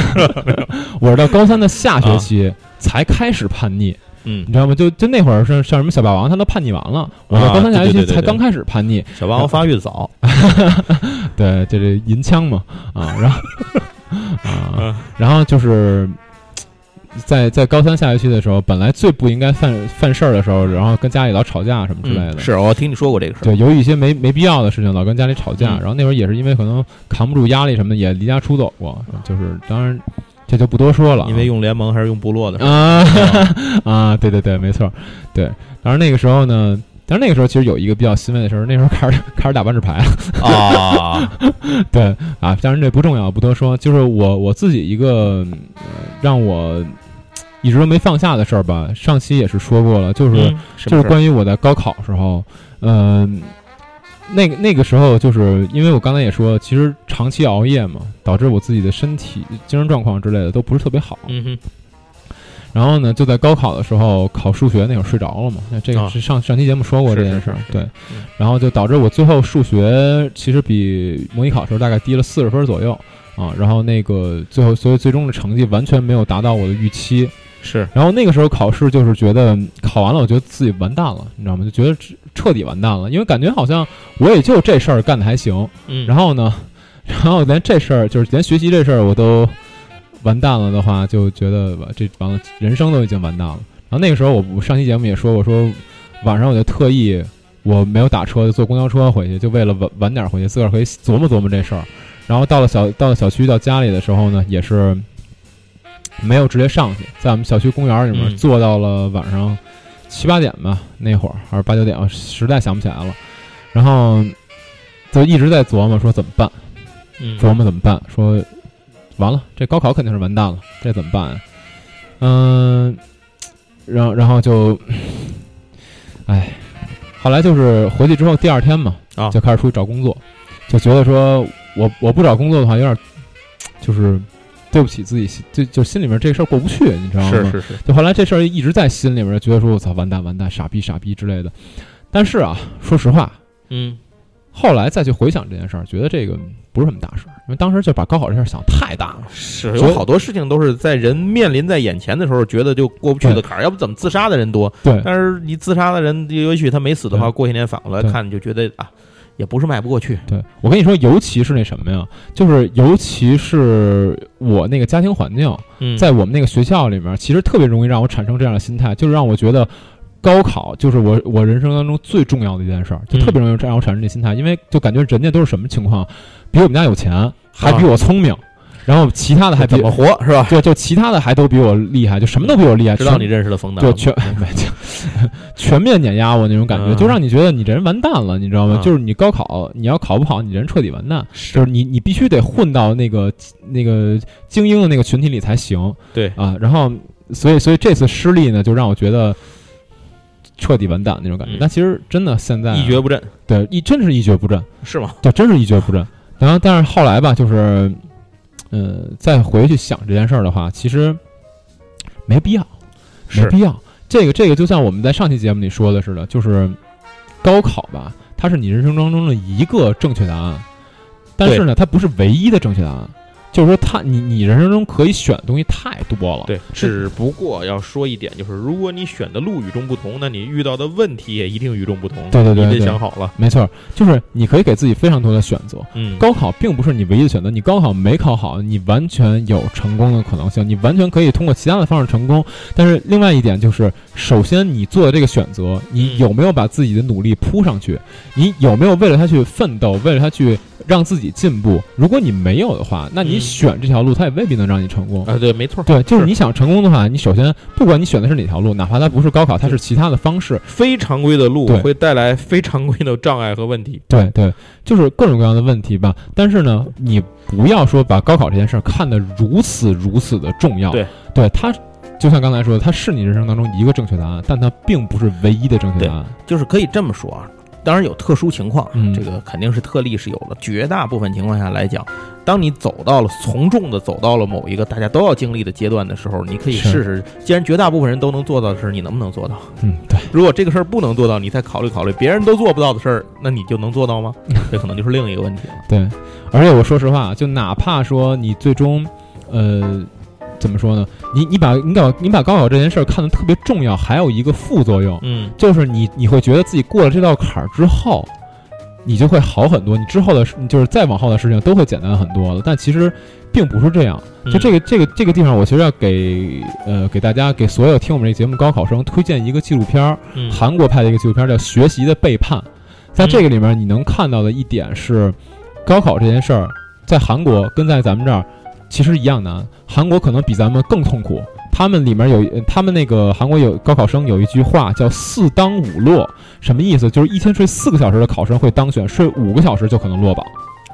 我是到高三的下学期才开始叛逆。嗯，你知道吗？就就那会儿是像什么小霸王，他都叛逆完了。我在高三下学期才刚开始叛逆。小霸王发育的早，对，就这银枪嘛啊，然后 啊，然后就是在在高三下学期的时候，本来最不应该犯犯事儿的时候，然后跟家里老吵架什么之类的。是我听你说过这个事儿。对，由于一些没没必要的事情，老跟家里吵架。然后那会儿也是因为可能扛不住压力什么的，也离家出走过。就是当然。这就不多说了，因为用联盟还是用部落的啊 啊，对对对，没错，对。当然那个时候呢，但是那个时候其实有一个比较欣慰的事儿，那时候开始开始打万智牌了啊，对啊，当然这不重要，不多说。就是我我自己一个让我一直都没放下的事儿吧，上期也是说过了，就是就是关于我在高考时候，嗯。那个那个时候，就是因为我刚才也说，其实长期熬夜嘛，导致我自己的身体、精神状况之类的都不是特别好。嗯哼。然后呢，就在高考的时候考数学那会儿睡着了嘛，那这个是上上期节目说过这件事儿。对。然后就导致我最后数学其实比模拟考时候大概低了四十分左右啊。然后那个最后，所以最终的成绩完全没有达到我的预期。是。然后那个时候考试就是觉得考完了，我觉得自己完蛋了，你知道吗？就觉得彻底完蛋了，因为感觉好像我也就这事儿干的还行。嗯。然后呢，然后连这事儿就是连学习这事儿我都完蛋了的话，就觉得这完了，人生都已经完蛋了。然后那个时候我我上期节目也说，我说晚上我就特意。我没有打车，就坐公交车回去，就为了晚晚点回去，自个儿可以琢磨琢磨这事儿。然后到了小到了小区到家里的时候呢，也是没有直接上去，在我们小区公园里面坐到了晚上七八点吧，那会儿还是八九点，我实在想不起来了。然后就一直在琢磨说怎么办，琢磨怎么办，说完了这高考肯定是完蛋了，这怎么办呀？嗯，然后然后就，哎。后来就是回去之后第二天嘛，啊，就开始出去找工作，就觉得说我我不找工作的话有点，就是对不起自己，就就心里面这事儿过不去，你知道吗？是是是。就后来这事儿一直在心里面，觉得说我操完蛋完蛋傻逼傻逼之类的。但是啊，说实话，嗯。后来再去回想这件事儿，觉得这个不是什么大事儿，因为当时就把高考这事儿想太大了。是有好多事情都是在人面临在眼前的时候，觉得就过不去的坎儿。要不怎么自杀的人多？对。但是你自杀的人，也许他没死的话，过些年反过来看，你就觉得啊，也不是迈不过去。对我跟你说，尤其是那什么呀，就是尤其是我那个家庭环境，在我们那个学校里面，其实特别容易让我产生这样的心态，就是让我觉得。高考就是我我人生当中最重要的一件事儿，就特别容易让我产生这心态，因为就感觉人家都是什么情况，比我们家有钱，还比我聪明，然后其他的还怎么活是吧？对，就其他的还都比我厉害，就什么都比我厉害。知道你认识的冯导，就全 全面碾压我那种感觉，就让你觉得你这人完蛋了，你知道吗？就是你高考你要考不好，你人彻底完蛋，就是你你必须得混到那个那个精英的那个群体里才行。对啊，然后所以所以这次失利呢，就让我觉得。彻底完蛋那种感觉，但其实真的现在一蹶不振，对，一真是一蹶不振，是吗？对，真是一蹶不振。然后，但是后来吧，就是，呃，再回去想这件事儿的话，其实没必要，没必要。这个，这个就像我们在上期节目里说的似的，就是高考吧，它是你人生当中的一个正确答案，但是呢，它不是唯一的正确答案。就是说，他你你人生中可以选的东西太多了。对，只不过要说一点，就是如果你选的路与众不同，那你遇到的问题也一定与众不同。对对对，你得想好了。没错，就是你可以给自己非常多的选择。嗯，高考并不是你唯一的选择。你高考没考好，你完全有成功的可能性。你完全可以通过其他的方式成功。但是另外一点就是，首先你做的这个选择，你有没有把自己的努力扑上去？你有没有为了他去奋斗，为了他去？让自己进步。如果你没有的话，那你选这条路，它也未必能让你成功啊。对，没错，对，就是你想成功的话，你首先不管你选的是哪条路，哪怕它不是高考，它是其他的方式，非常规的路会带来非常规的障碍和问题。对对，就是各种各样的问题吧。但是呢，你不要说把高考这件事儿看得如此如此的重要。对，对，它就像刚才说的，它是你人生当中一个正确答案，但它并不是唯一的正确答案。就是可以这么说啊。当然有特殊情况，这个肯定是特例是有的。绝大部分情况下来讲，当你走到了从众的走到了某一个大家都要经历的阶段的时候，你可以试试。既然绝大部分人都能做到的事，你能不能做到？嗯，对。如果这个事儿不能做到，你再考虑考虑，别人都做不到的事儿，那你就能做到吗？这可能就是另一个问题了。对，而且我说实话，就哪怕说你最终，呃。怎么说呢？你你把你把你把高考这件事儿看得特别重要，还有一个副作用，嗯，就是你你会觉得自己过了这道坎儿之后，你就会好很多，你之后的事就是再往后的事情都会简单很多了。但其实并不是这样。就这个这个这个地方，我其实要给呃给大家给所有听我们这节目高考生推荐一个纪录片儿，韩国拍的一个纪录片叫《学习的背叛》。在这个里面，你能看到的一点是，高考这件事儿在韩国跟在咱们这儿。其实一样难，韩国可能比咱们更痛苦。他们里面有，他们那个韩国有高考生有一句话叫“四当五落”，什么意思？就是一天睡四个小时的考生会当选，睡五个小时就可能落榜。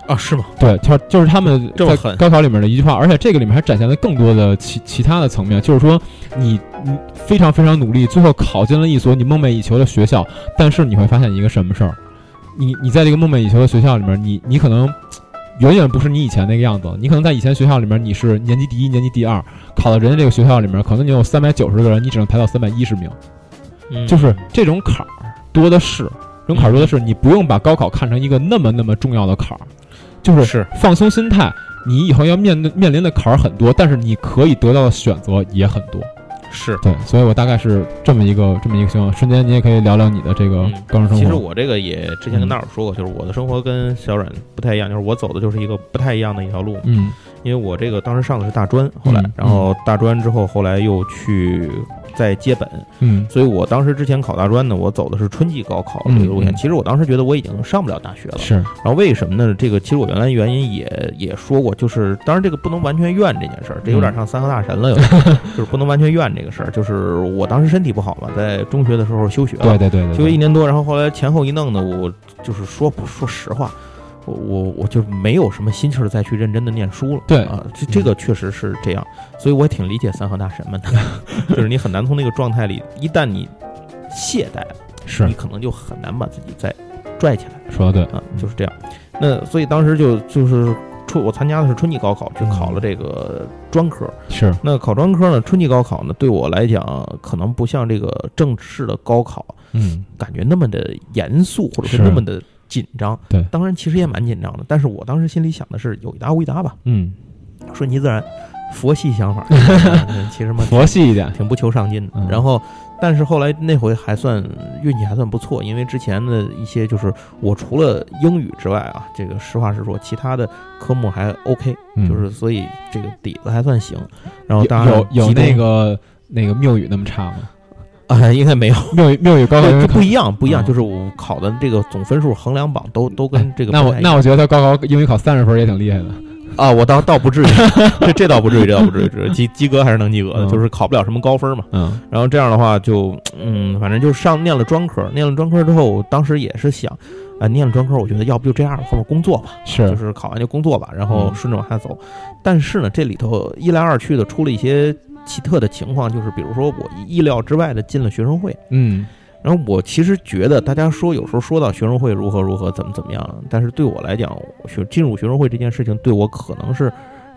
啊，是吗？对，就就是他们在高考里面的一句话，而且这个里面还展现了更多的其其他的层面，就是说你你非常非常努力，最后考进了一所你梦寐以求的学校，但是你会发现一个什么事儿？你你在这个梦寐以求的学校里面，你你可能。远远不是你以前那个样子。你可能在以前学校里面，你是年级第一、年级第二，考到人家这个学校里面，可能你有三百九十个人，你只能排到三百一十名。就是这种坎儿多的是，这种坎儿多的是。你不用把高考看成一个那么那么重要的坎儿，就是放松心态。你以后要面对面临的坎儿很多，但是你可以得到的选择也很多。是对，所以我大概是这么一个这么一个情况。瞬间，你也可以聊聊你的这个高中生活。其实我这个也之前跟大伙说过，就是我的生活跟小阮不太一样，就是我走的就是一个不太一样的一条路。嗯，因为我这个当时上的是大专，后来然后大专之后，后来又去。在接本，嗯，所以我当时之前考大专呢，我走的是春季高考这个路线。其实我当时觉得我已经上不了大学了，是。然后为什么呢？这个其实我原来原因也也说过，就是当然这个不能完全怨这件事儿，这有点像三和大神了，有点 就是不能完全怨这个事儿。就是我当时身体不好嘛，在中学的时候休学了，对对对，休学一年多，然后后来前后一弄呢，我就是说不说实话。我我我就没有什么心气儿再去认真的念书了。对啊，这这个确实是这样，所以我也挺理解三和大神们的，就是你很难从那个状态里，一旦你懈怠了，是你可能就很难把自己再拽起来。说的对啊，就是这样。那所以当时就就是春，我参加的是春季高考，去考了这个专科。是那考专科呢？春季高考呢，对我来讲可能不像这个正式的高考，嗯，感觉那么的严肃，或者是那么的。紧张，对，当然其实也蛮紧张的，但是我当时心里想的是有一搭无一搭吧，嗯，顺其自然，佛系想法，其实嘛，佛系一点，挺不求上进的。然后，但是后来那回还算运气还算不错，因为之前的一些就是我除了英语之外啊，这个实话实说，其他的科目还 OK，就是所以这个底子还算行。然后当然有有那个那个谬语那么差吗？啊，应该没有妙语妙语高考不一样，不一样，就是我考的这个总分数衡量榜都都跟这个。那我那我觉得他高考英语考三十分也挺厉害的啊，我倒倒不至于，这这倒不至于，这倒不至于，及及格还是能及格的，就是考不了什么高分嘛。嗯，然后这样的话就嗯，反正就上念了专科，念了专科之后，当时也是想啊，念了专科，我觉得要不就这样，后面工作吧，是，就是考完就工作吧，然后顺着往下走。但是呢，这里头一来二去的出了一些。奇特的情况就是，比如说我意料之外的进了学生会，嗯，然后我其实觉得大家说有时候说到学生会如何如何怎么怎么样，但是对我来讲，学进入学生会这件事情对我可能是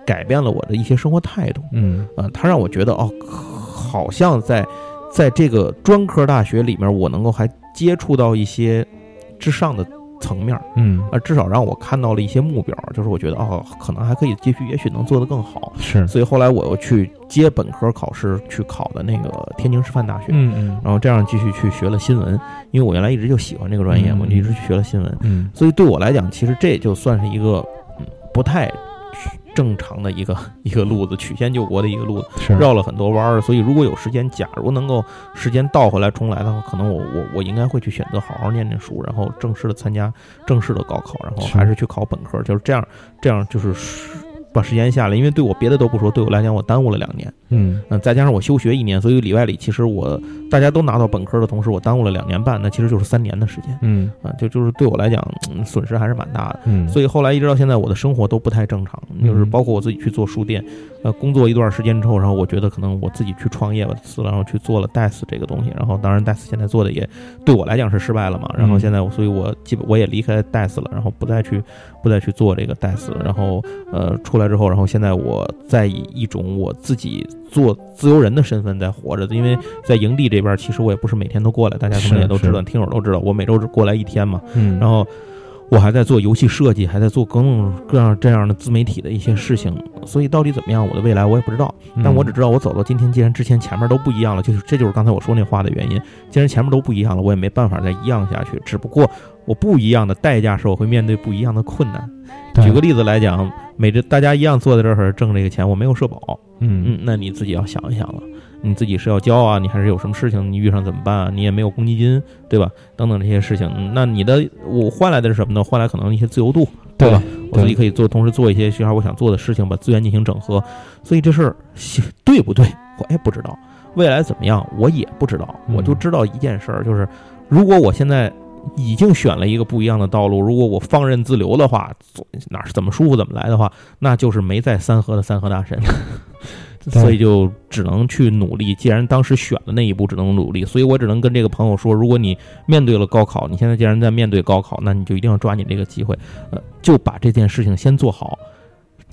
改变了我的一些生活态度，嗯，啊，他让我觉得哦，好像在在这个专科大学里面，我能够还接触到一些之上的。层面，嗯，啊，至少让我看到了一些目标，就是我觉得哦，可能还可以继续，也许能做得更好。是，所以后来我又去接本科考试，去考的那个天津师范大学，嗯嗯，然后这样继续去学了新闻，因为我原来一直就喜欢这个专业嘛，就一直去学了新闻。嗯，所以对我来讲，其实这就算是一个不太。正常的一个 一个路子，曲线救国的一个路子，绕了很多弯儿。所以如果有时间，假如能够时间倒回来重来的话，可能我我我应该会去选择好好念念书，然后正式的参加正式的高考，然后还是去考本科，就是这样，这样就是。把时间下来，因为对我别的都不说，对我来讲我耽误了两年，嗯。嗯，再加上我休学一年，所以里外里其实我大家都拿到本科的同时，我耽误了两年半，那其实就是三年的时间，嗯。啊，就就是对我来讲损失还是蛮大的，嗯，所以后来一直到现在，我的生活都不太正常，就是包括我自己去做书店，呃，工作一段时间之后，然后我觉得可能我自己去创业吧，辞了，然后去做了 DES 这个东西，然后当然 DES 现在做的也对我来讲是失败了嘛，然后现在我，所以我基本我也离开 DES 了，然后不再去不再去做这个 DES，然后呃出来之后，然后现在。我在以一种我自己做自由人的身份在活着，因为在营地这边，其实我也不是每天都过来，大家可能也都知道，听友都知道，我每周只过来一天嘛。嗯，然后我还在做游戏设计，还在做各种各样这样的自媒体的一些事情，所以到底怎么样，我的未来我也不知道。但我只知道，我走到今天，既然之前前面都不一样了，就是这就是刚才我说那话的原因。既然前面都不一样了，我也没办法再一样下去。只不过我不一样的代价是，我会面对不一样的困难。举个例子来讲，每这大家一样坐在这儿挣这个钱，我没有社保，嗯嗯，那你自己要想一想了，你自己是要交啊，你还是有什么事情你遇上怎么办啊？你也没有公积金，对吧？等等这些事情，那你的我换来的是什么呢？换来可能一些自由度，对吧？我自己可以做，同时做一些其他我想做的事情，把资源进行整合。所以这事儿对不对？我也不知道，未来怎么样我也不知道。我就知道一件事儿，就是如果我现在。已经选了一个不一样的道路。如果我放任自流的话，哪是怎么舒服怎么来的话，那就是没在三河的三河大神。所以就只能去努力。既然当时选了那一步，只能努力。所以我只能跟这个朋友说：如果你面对了高考，你现在既然在面对高考，那你就一定要抓紧这个机会，呃，就把这件事情先做好。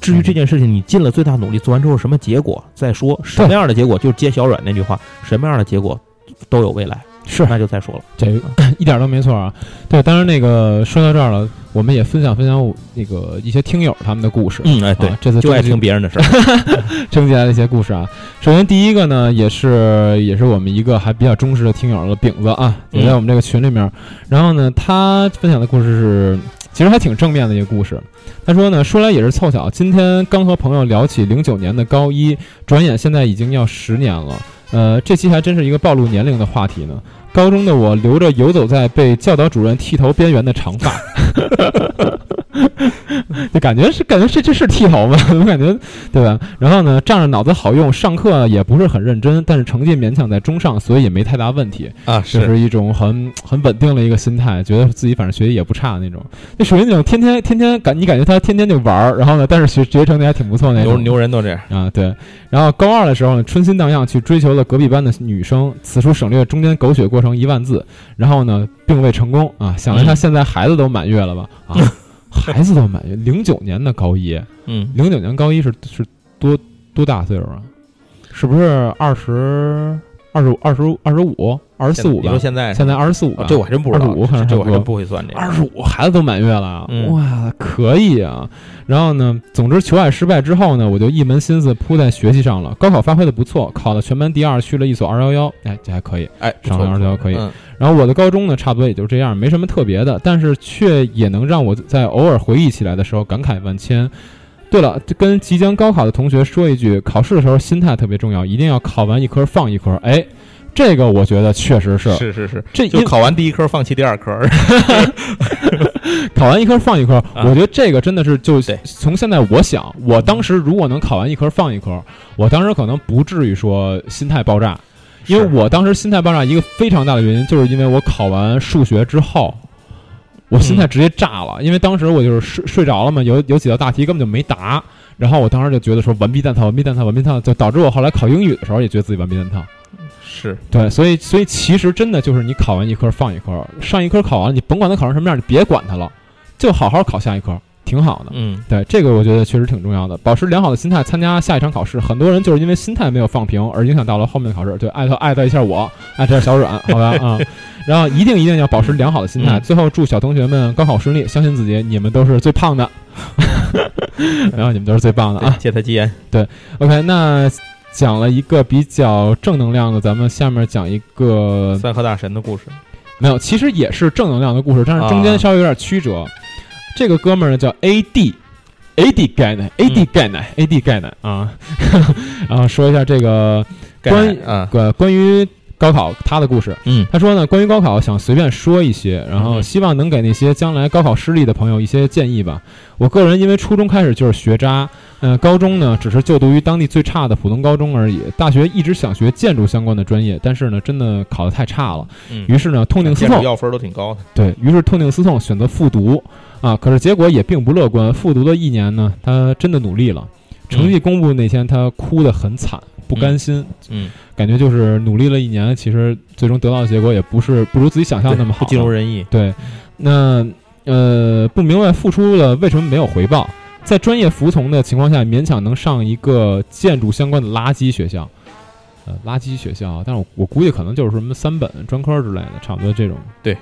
至于这件事情你尽了最大努力做完之后什么结果再说，什么样的结果就是接小阮那句话：什么样的结果都有未来。是那就再说了，这 一点都没错啊。对，当然那个说到这儿了，我们也分享分享那个一些听友他们的故事。嗯，哎，对，这次就爱听别人的事儿，征集来的一些故事啊。首先第一个呢，也是也是我们一个还比较忠实的听友了，饼子啊，也在我们这个群里面。然后呢，他分享的故事是。其实还挺正面的一个故事。他说呢，说来也是凑巧，今天刚和朋友聊起零九年的高一，转眼现在已经要十年了。呃，这期还真是一个暴露年龄的话题呢。高中的我留着游走在被教导主任剃头边缘的长发。就感觉是感觉这这是剃头吗？我感觉对吧？然后呢，仗着脑子好用，上课也不是很认真，但是成绩勉强在中上，所以也没太大问题啊。就是一种很很稳定的一个心态，觉得自己反正学习也不差那种。那属于那种天天天天感你感觉他天天就玩儿，然后呢，但是学学习成绩还挺不错那种。牛牛人都这样啊，对。然后高二的时候呢，春心荡漾去追求了隔壁班的女生，此处省略中间狗血过程一万字。然后呢，并未成功啊。想来他现在孩子都满月了吧？啊。孩子都满月，零九年的高一，嗯，零九年高一是是多多大岁数啊？是不是二十二十五、二十二十五、二十四五？你说现在现在二十四五，这我还真不知道。二十五，这我还真不会算这二十五，孩子都满月了，哇，可以啊！然后呢，总之求爱失败之后呢，我就一门心思扑在学习上了。高考发挥的不错，考了全班第二，去了一所二幺幺，哎，这还可以，哎，上了二幺幺可以。然后我的高中呢，差不多也就这样，没什么特别的，但是却也能让我在偶尔回忆起来的时候感慨万千。对了，跟即将高考的同学说一句，考试的时候心态特别重要，一定要考完一科放一科。哎，这个我觉得确实是，是是是，这就考完第一科放弃第二科，考完一科放一科。我觉得这个真的是，就从现在我想，我当时如果能考完一科放一科，我当时可能不至于说心态爆炸。因为我当时心态爆炸，一个非常大的原因，就是因为我考完数学之后，我心态直接炸了。因为当时我就是睡睡着了嘛，有有几道大题根本就没答，然后我当时就觉得说完逼蛋套，完逼蛋套，完逼蛋套，就导致我后来考英语的时候也觉得自己完逼蛋套。是对，所以所以其实真的就是你考完一科放一科，上一科考完，你甭管它考成什么样，你别管它了，就好好考下一科。挺好的，嗯，对，这个我觉得确实挺重要的。保持良好的心态参加下一场考试，很多人就是因为心态没有放平而影响到了后面的考试。对，艾特艾特一下我，艾特小软，好吧啊。然后一定一定要保持良好的心态。最后祝小同学们高考顺利，相信自己，你们都是最胖的。然后你们都是最棒的啊！借他吉言。对，OK，那讲了一个比较正能量的，咱们下面讲一个三河大神的故事。没有，其实也是正能量的故事，但是中间稍微有点曲折。这个哥们儿呢叫 A D，A D 钙奶，A D 钙奶，A D 钙奶啊，然 后说一下这个关啊。关于高考他的故事。嗯，他说呢，关于高考想随便说一些，然后希望能给那些将来高考失利的朋友一些建议吧。我个人因为初中开始就是学渣，嗯，高中呢只是就读于当地最差的普通高中而已。大学一直想学建筑相关的专业，但是呢真的考得太差了，于是呢痛定思痛，要分都挺高的，对于是痛定思痛选择复读。啊，可是结果也并不乐观。复读的一年呢，他真的努力了。成绩公布那天，他哭得很惨，不甘心。嗯，感觉就是努力了一年，其实最终得到的结果也不是不如自己想象那么好，不尽如人意。对，那呃，不明白付出了为什么没有回报，在专业服从的情况下，勉强能上一个建筑相关的垃圾学校。呃，垃圾学校，但是我我估计可能就是什么三本专科之类的，差不多这种。对。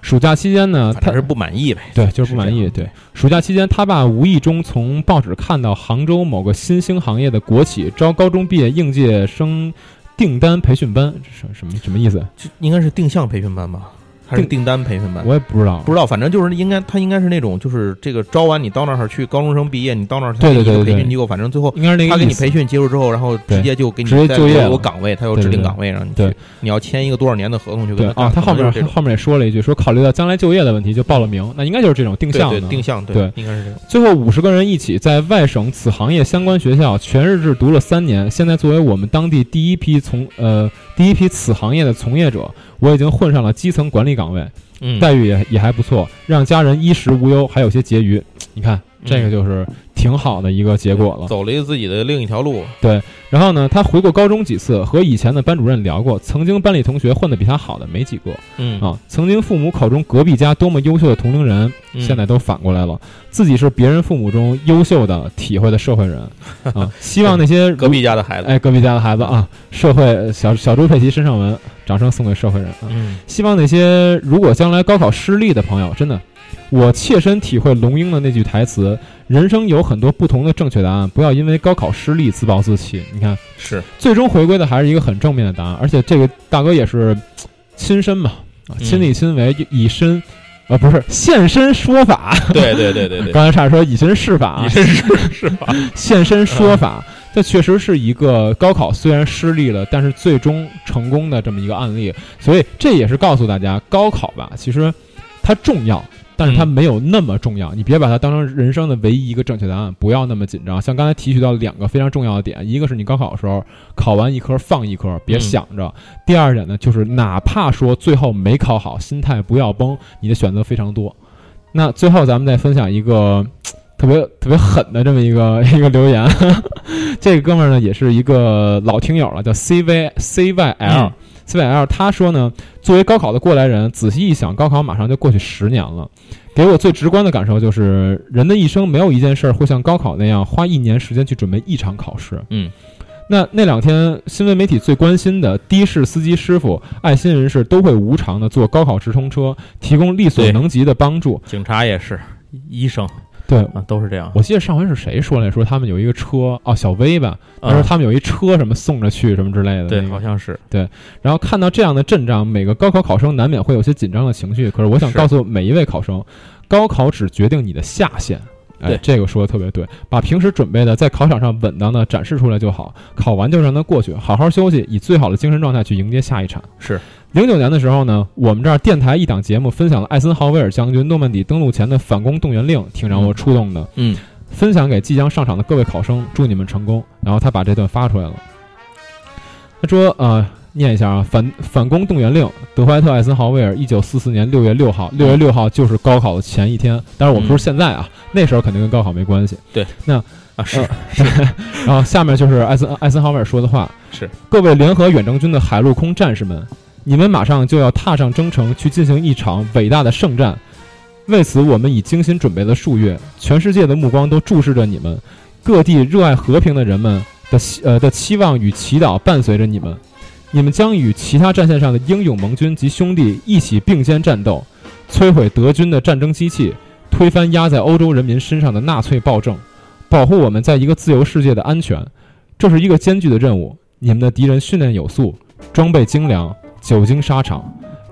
暑假期间呢，他是不满意呗？对，就是不满意。对，暑假期间，他爸无意中从报纸看到杭州某个新兴行业的国企招高中毕业应届生订单培训班，什什么什么意思？应该是定向培训班吧。还是订单培训班，我也不知道，不知道，反正就是应该，他应该是那种，就是这个招完你到那儿去，高中生毕业，你到那儿对对对培训机构，反正最后应该是那个他给你培训结束之后，然后直接就给你直接就业有岗位，他有指定岗位让你去，你要签一个多少年的合同就跟啊，他后面后面也说了一句，说考虑到将来就业的问题就报了名，那应该就是这种定向的定向对，应该是这种。最后五十个人一起在外省此行业相关学校全日制读了三年，现在作为我们当地第一批从呃第一批此行业的从业者，我已经混上了基层管理岗位。待遇也也还不错，让家人衣食无忧，还有些结余。你看，这个就是挺好的一个结果了，走了一个自己的另一条路。对，然后呢，他回过高中几次，和以前的班主任聊过，曾经班里同学混得比他好的没几个。嗯啊，曾经父母口中隔壁家多么优秀的同龄人，现在都反过来了，自己是别人父母中优秀的体会的社会人 啊。希望那些 隔壁家的孩子，哎，隔壁家的孩子啊，社会小小猪佩奇身上纹。掌声送给社会人啊！嗯，希望那些如果将来高考失利的朋友，真的，我切身体会龙樱的那句台词：人生有很多不同的正确答案，不要因为高考失利自暴自弃。你看，是最终回归的还是一个很正面的答案，而且这个大哥也是亲身嘛，啊，亲力亲为，以身。啊，不是现身说法，对对对对对，刚才差点说以身试法，以身试试法，现身说法，这确实是一个高考虽然失利了，但是最终成功的这么一个案例，所以这也是告诉大家，高考吧，其实它重要。但是它没有那么重要，你别把它当成人生的唯一一个正确答案，不要那么紧张。像刚才提取到两个非常重要的点，一个是你高考的时候考完一科放一科，别想着；第二点呢，就是哪怕说最后没考好，心态不要崩，你的选择非常多。那最后咱们再分享一个特别特别狠的这么一个 一个留言，这个哥们儿呢也是一个老听友了，叫 C V C Y L。C Y L 他说呢，作为高考的过来人，仔细一想，高考马上就过去十年了，给我最直观的感受就是，人的一生没有一件事儿会像高考那样花一年时间去准备一场考试。嗯，那那两天新闻媒体最关心的的士司机师傅、爱心人士都会无偿的坐高考直通车，提供力所能及的帮助。警察也是，医生。对啊，都是这样。我记得上回是谁说来说他们有一个车哦，小薇吧，他说他们有一车什么送着去什么之类的。对，好像是对。然后看到这样的阵仗，每个高考考生难免会有些紧张的情绪。可是我想告诉每一位考生，高考只决定你的下限。哎，这个说的特别对，把平时准备的在考场上稳当的展示出来就好，考完就让它过去，好好休息，以最好的精神状态去迎接下一场。是，零九年的时候呢，我们这儿电台一档节目分享了艾森豪威尔将军诺曼底登陆前的反攻动员令，挺让我触动的。嗯，分享给即将上场的各位考生，祝你们成功。然后他把这段发出来了，他说：“呃。”念一下啊，反反攻动员令，德怀特·艾森豪威尔，一九四四年六月六号，六月六号就是高考的前一天。但是，我们说现在啊，那时候肯定跟高考没关系。对，那啊是是，然后下面就是艾森艾森豪威尔说的话：是各位联合远征军的海陆空战士们，你们马上就要踏上征程，去进行一场伟大的圣战。为此，我们已精心准备了数月，全世界的目光都注视着你们，各地热爱和平的人们的呃的期望与祈祷伴随着你们。你们将与其他战线上的英勇盟军及兄弟一起并肩战斗，摧毁德军的战争机器，推翻压在欧洲人民身上的纳粹暴政，保护我们在一个自由世界的安全。这是一个艰巨的任务。你们的敌人训练有素，装备精良，久经沙场，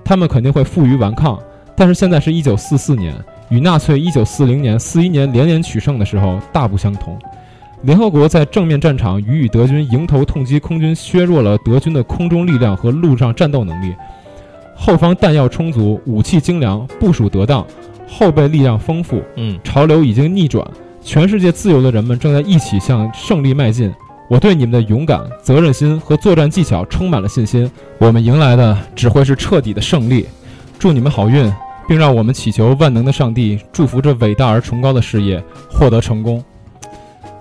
他们肯定会负隅顽抗。但是现在是一九四四年，与纳粹一九四零年、四一年连连取胜的时候大不相同。联合国在正面战场予以德军迎头痛击，空军削弱了德军的空中力量和陆上战斗能力，后方弹药充足，武器精良，部署得当，后备力量丰富。嗯，潮流已经逆转，全世界自由的人们正在一起向胜利迈进。我对你们的勇敢、责任心和作战技巧充满了信心。我们迎来的只会是彻底的胜利。祝你们好运，并让我们祈求万能的上帝祝福这伟大而崇高的事业获得成功。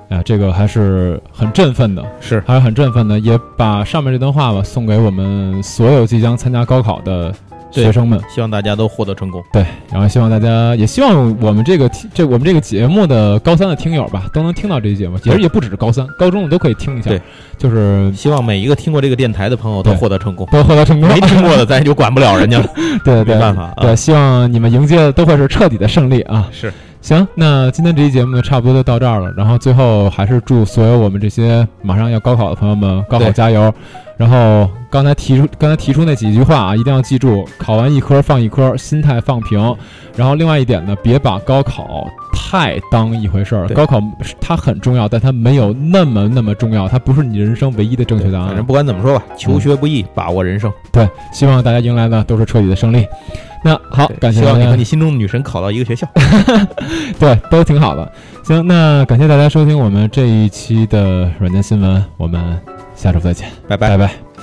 哎，这个还是很振奋的，是还是很振奋的，也把上面这段话吧送给我们所有即将参加高考的学生们，希望大家都获得成功。对，然后希望大家也希望我们这个这我们这个节目的高三的听友吧，都能听到这期节目。其实也不只是高三，高中的都可以听一下。对，就是希望每一个听过这个电台的朋友都获得成功，都获得成功。没听过的咱也就管不了人家了。对，没办法。对，希望你们迎接的都会是彻底的胜利啊！是。行，那今天这期节目呢，差不多就到这儿了。然后最后还是祝所有我们这些马上要高考的朋友们高考加油。然后刚才提出刚才提出那几句话啊，一定要记住：考完一科放一科，心态放平。然后另外一点呢，别把高考太当一回事儿。高考它很重要，但它没有那么那么重要，它不是你人生唯一的正确答案。反正不管怎么说吧，求学不易，把握人生。对，希望大家迎来的都是彻底的胜利。那好，感谢希望你和你心中的女神考到一个学校，对，都挺好的。行，那感谢大家收听我们这一期的软件新闻，我们下周再见，拜拜拜拜。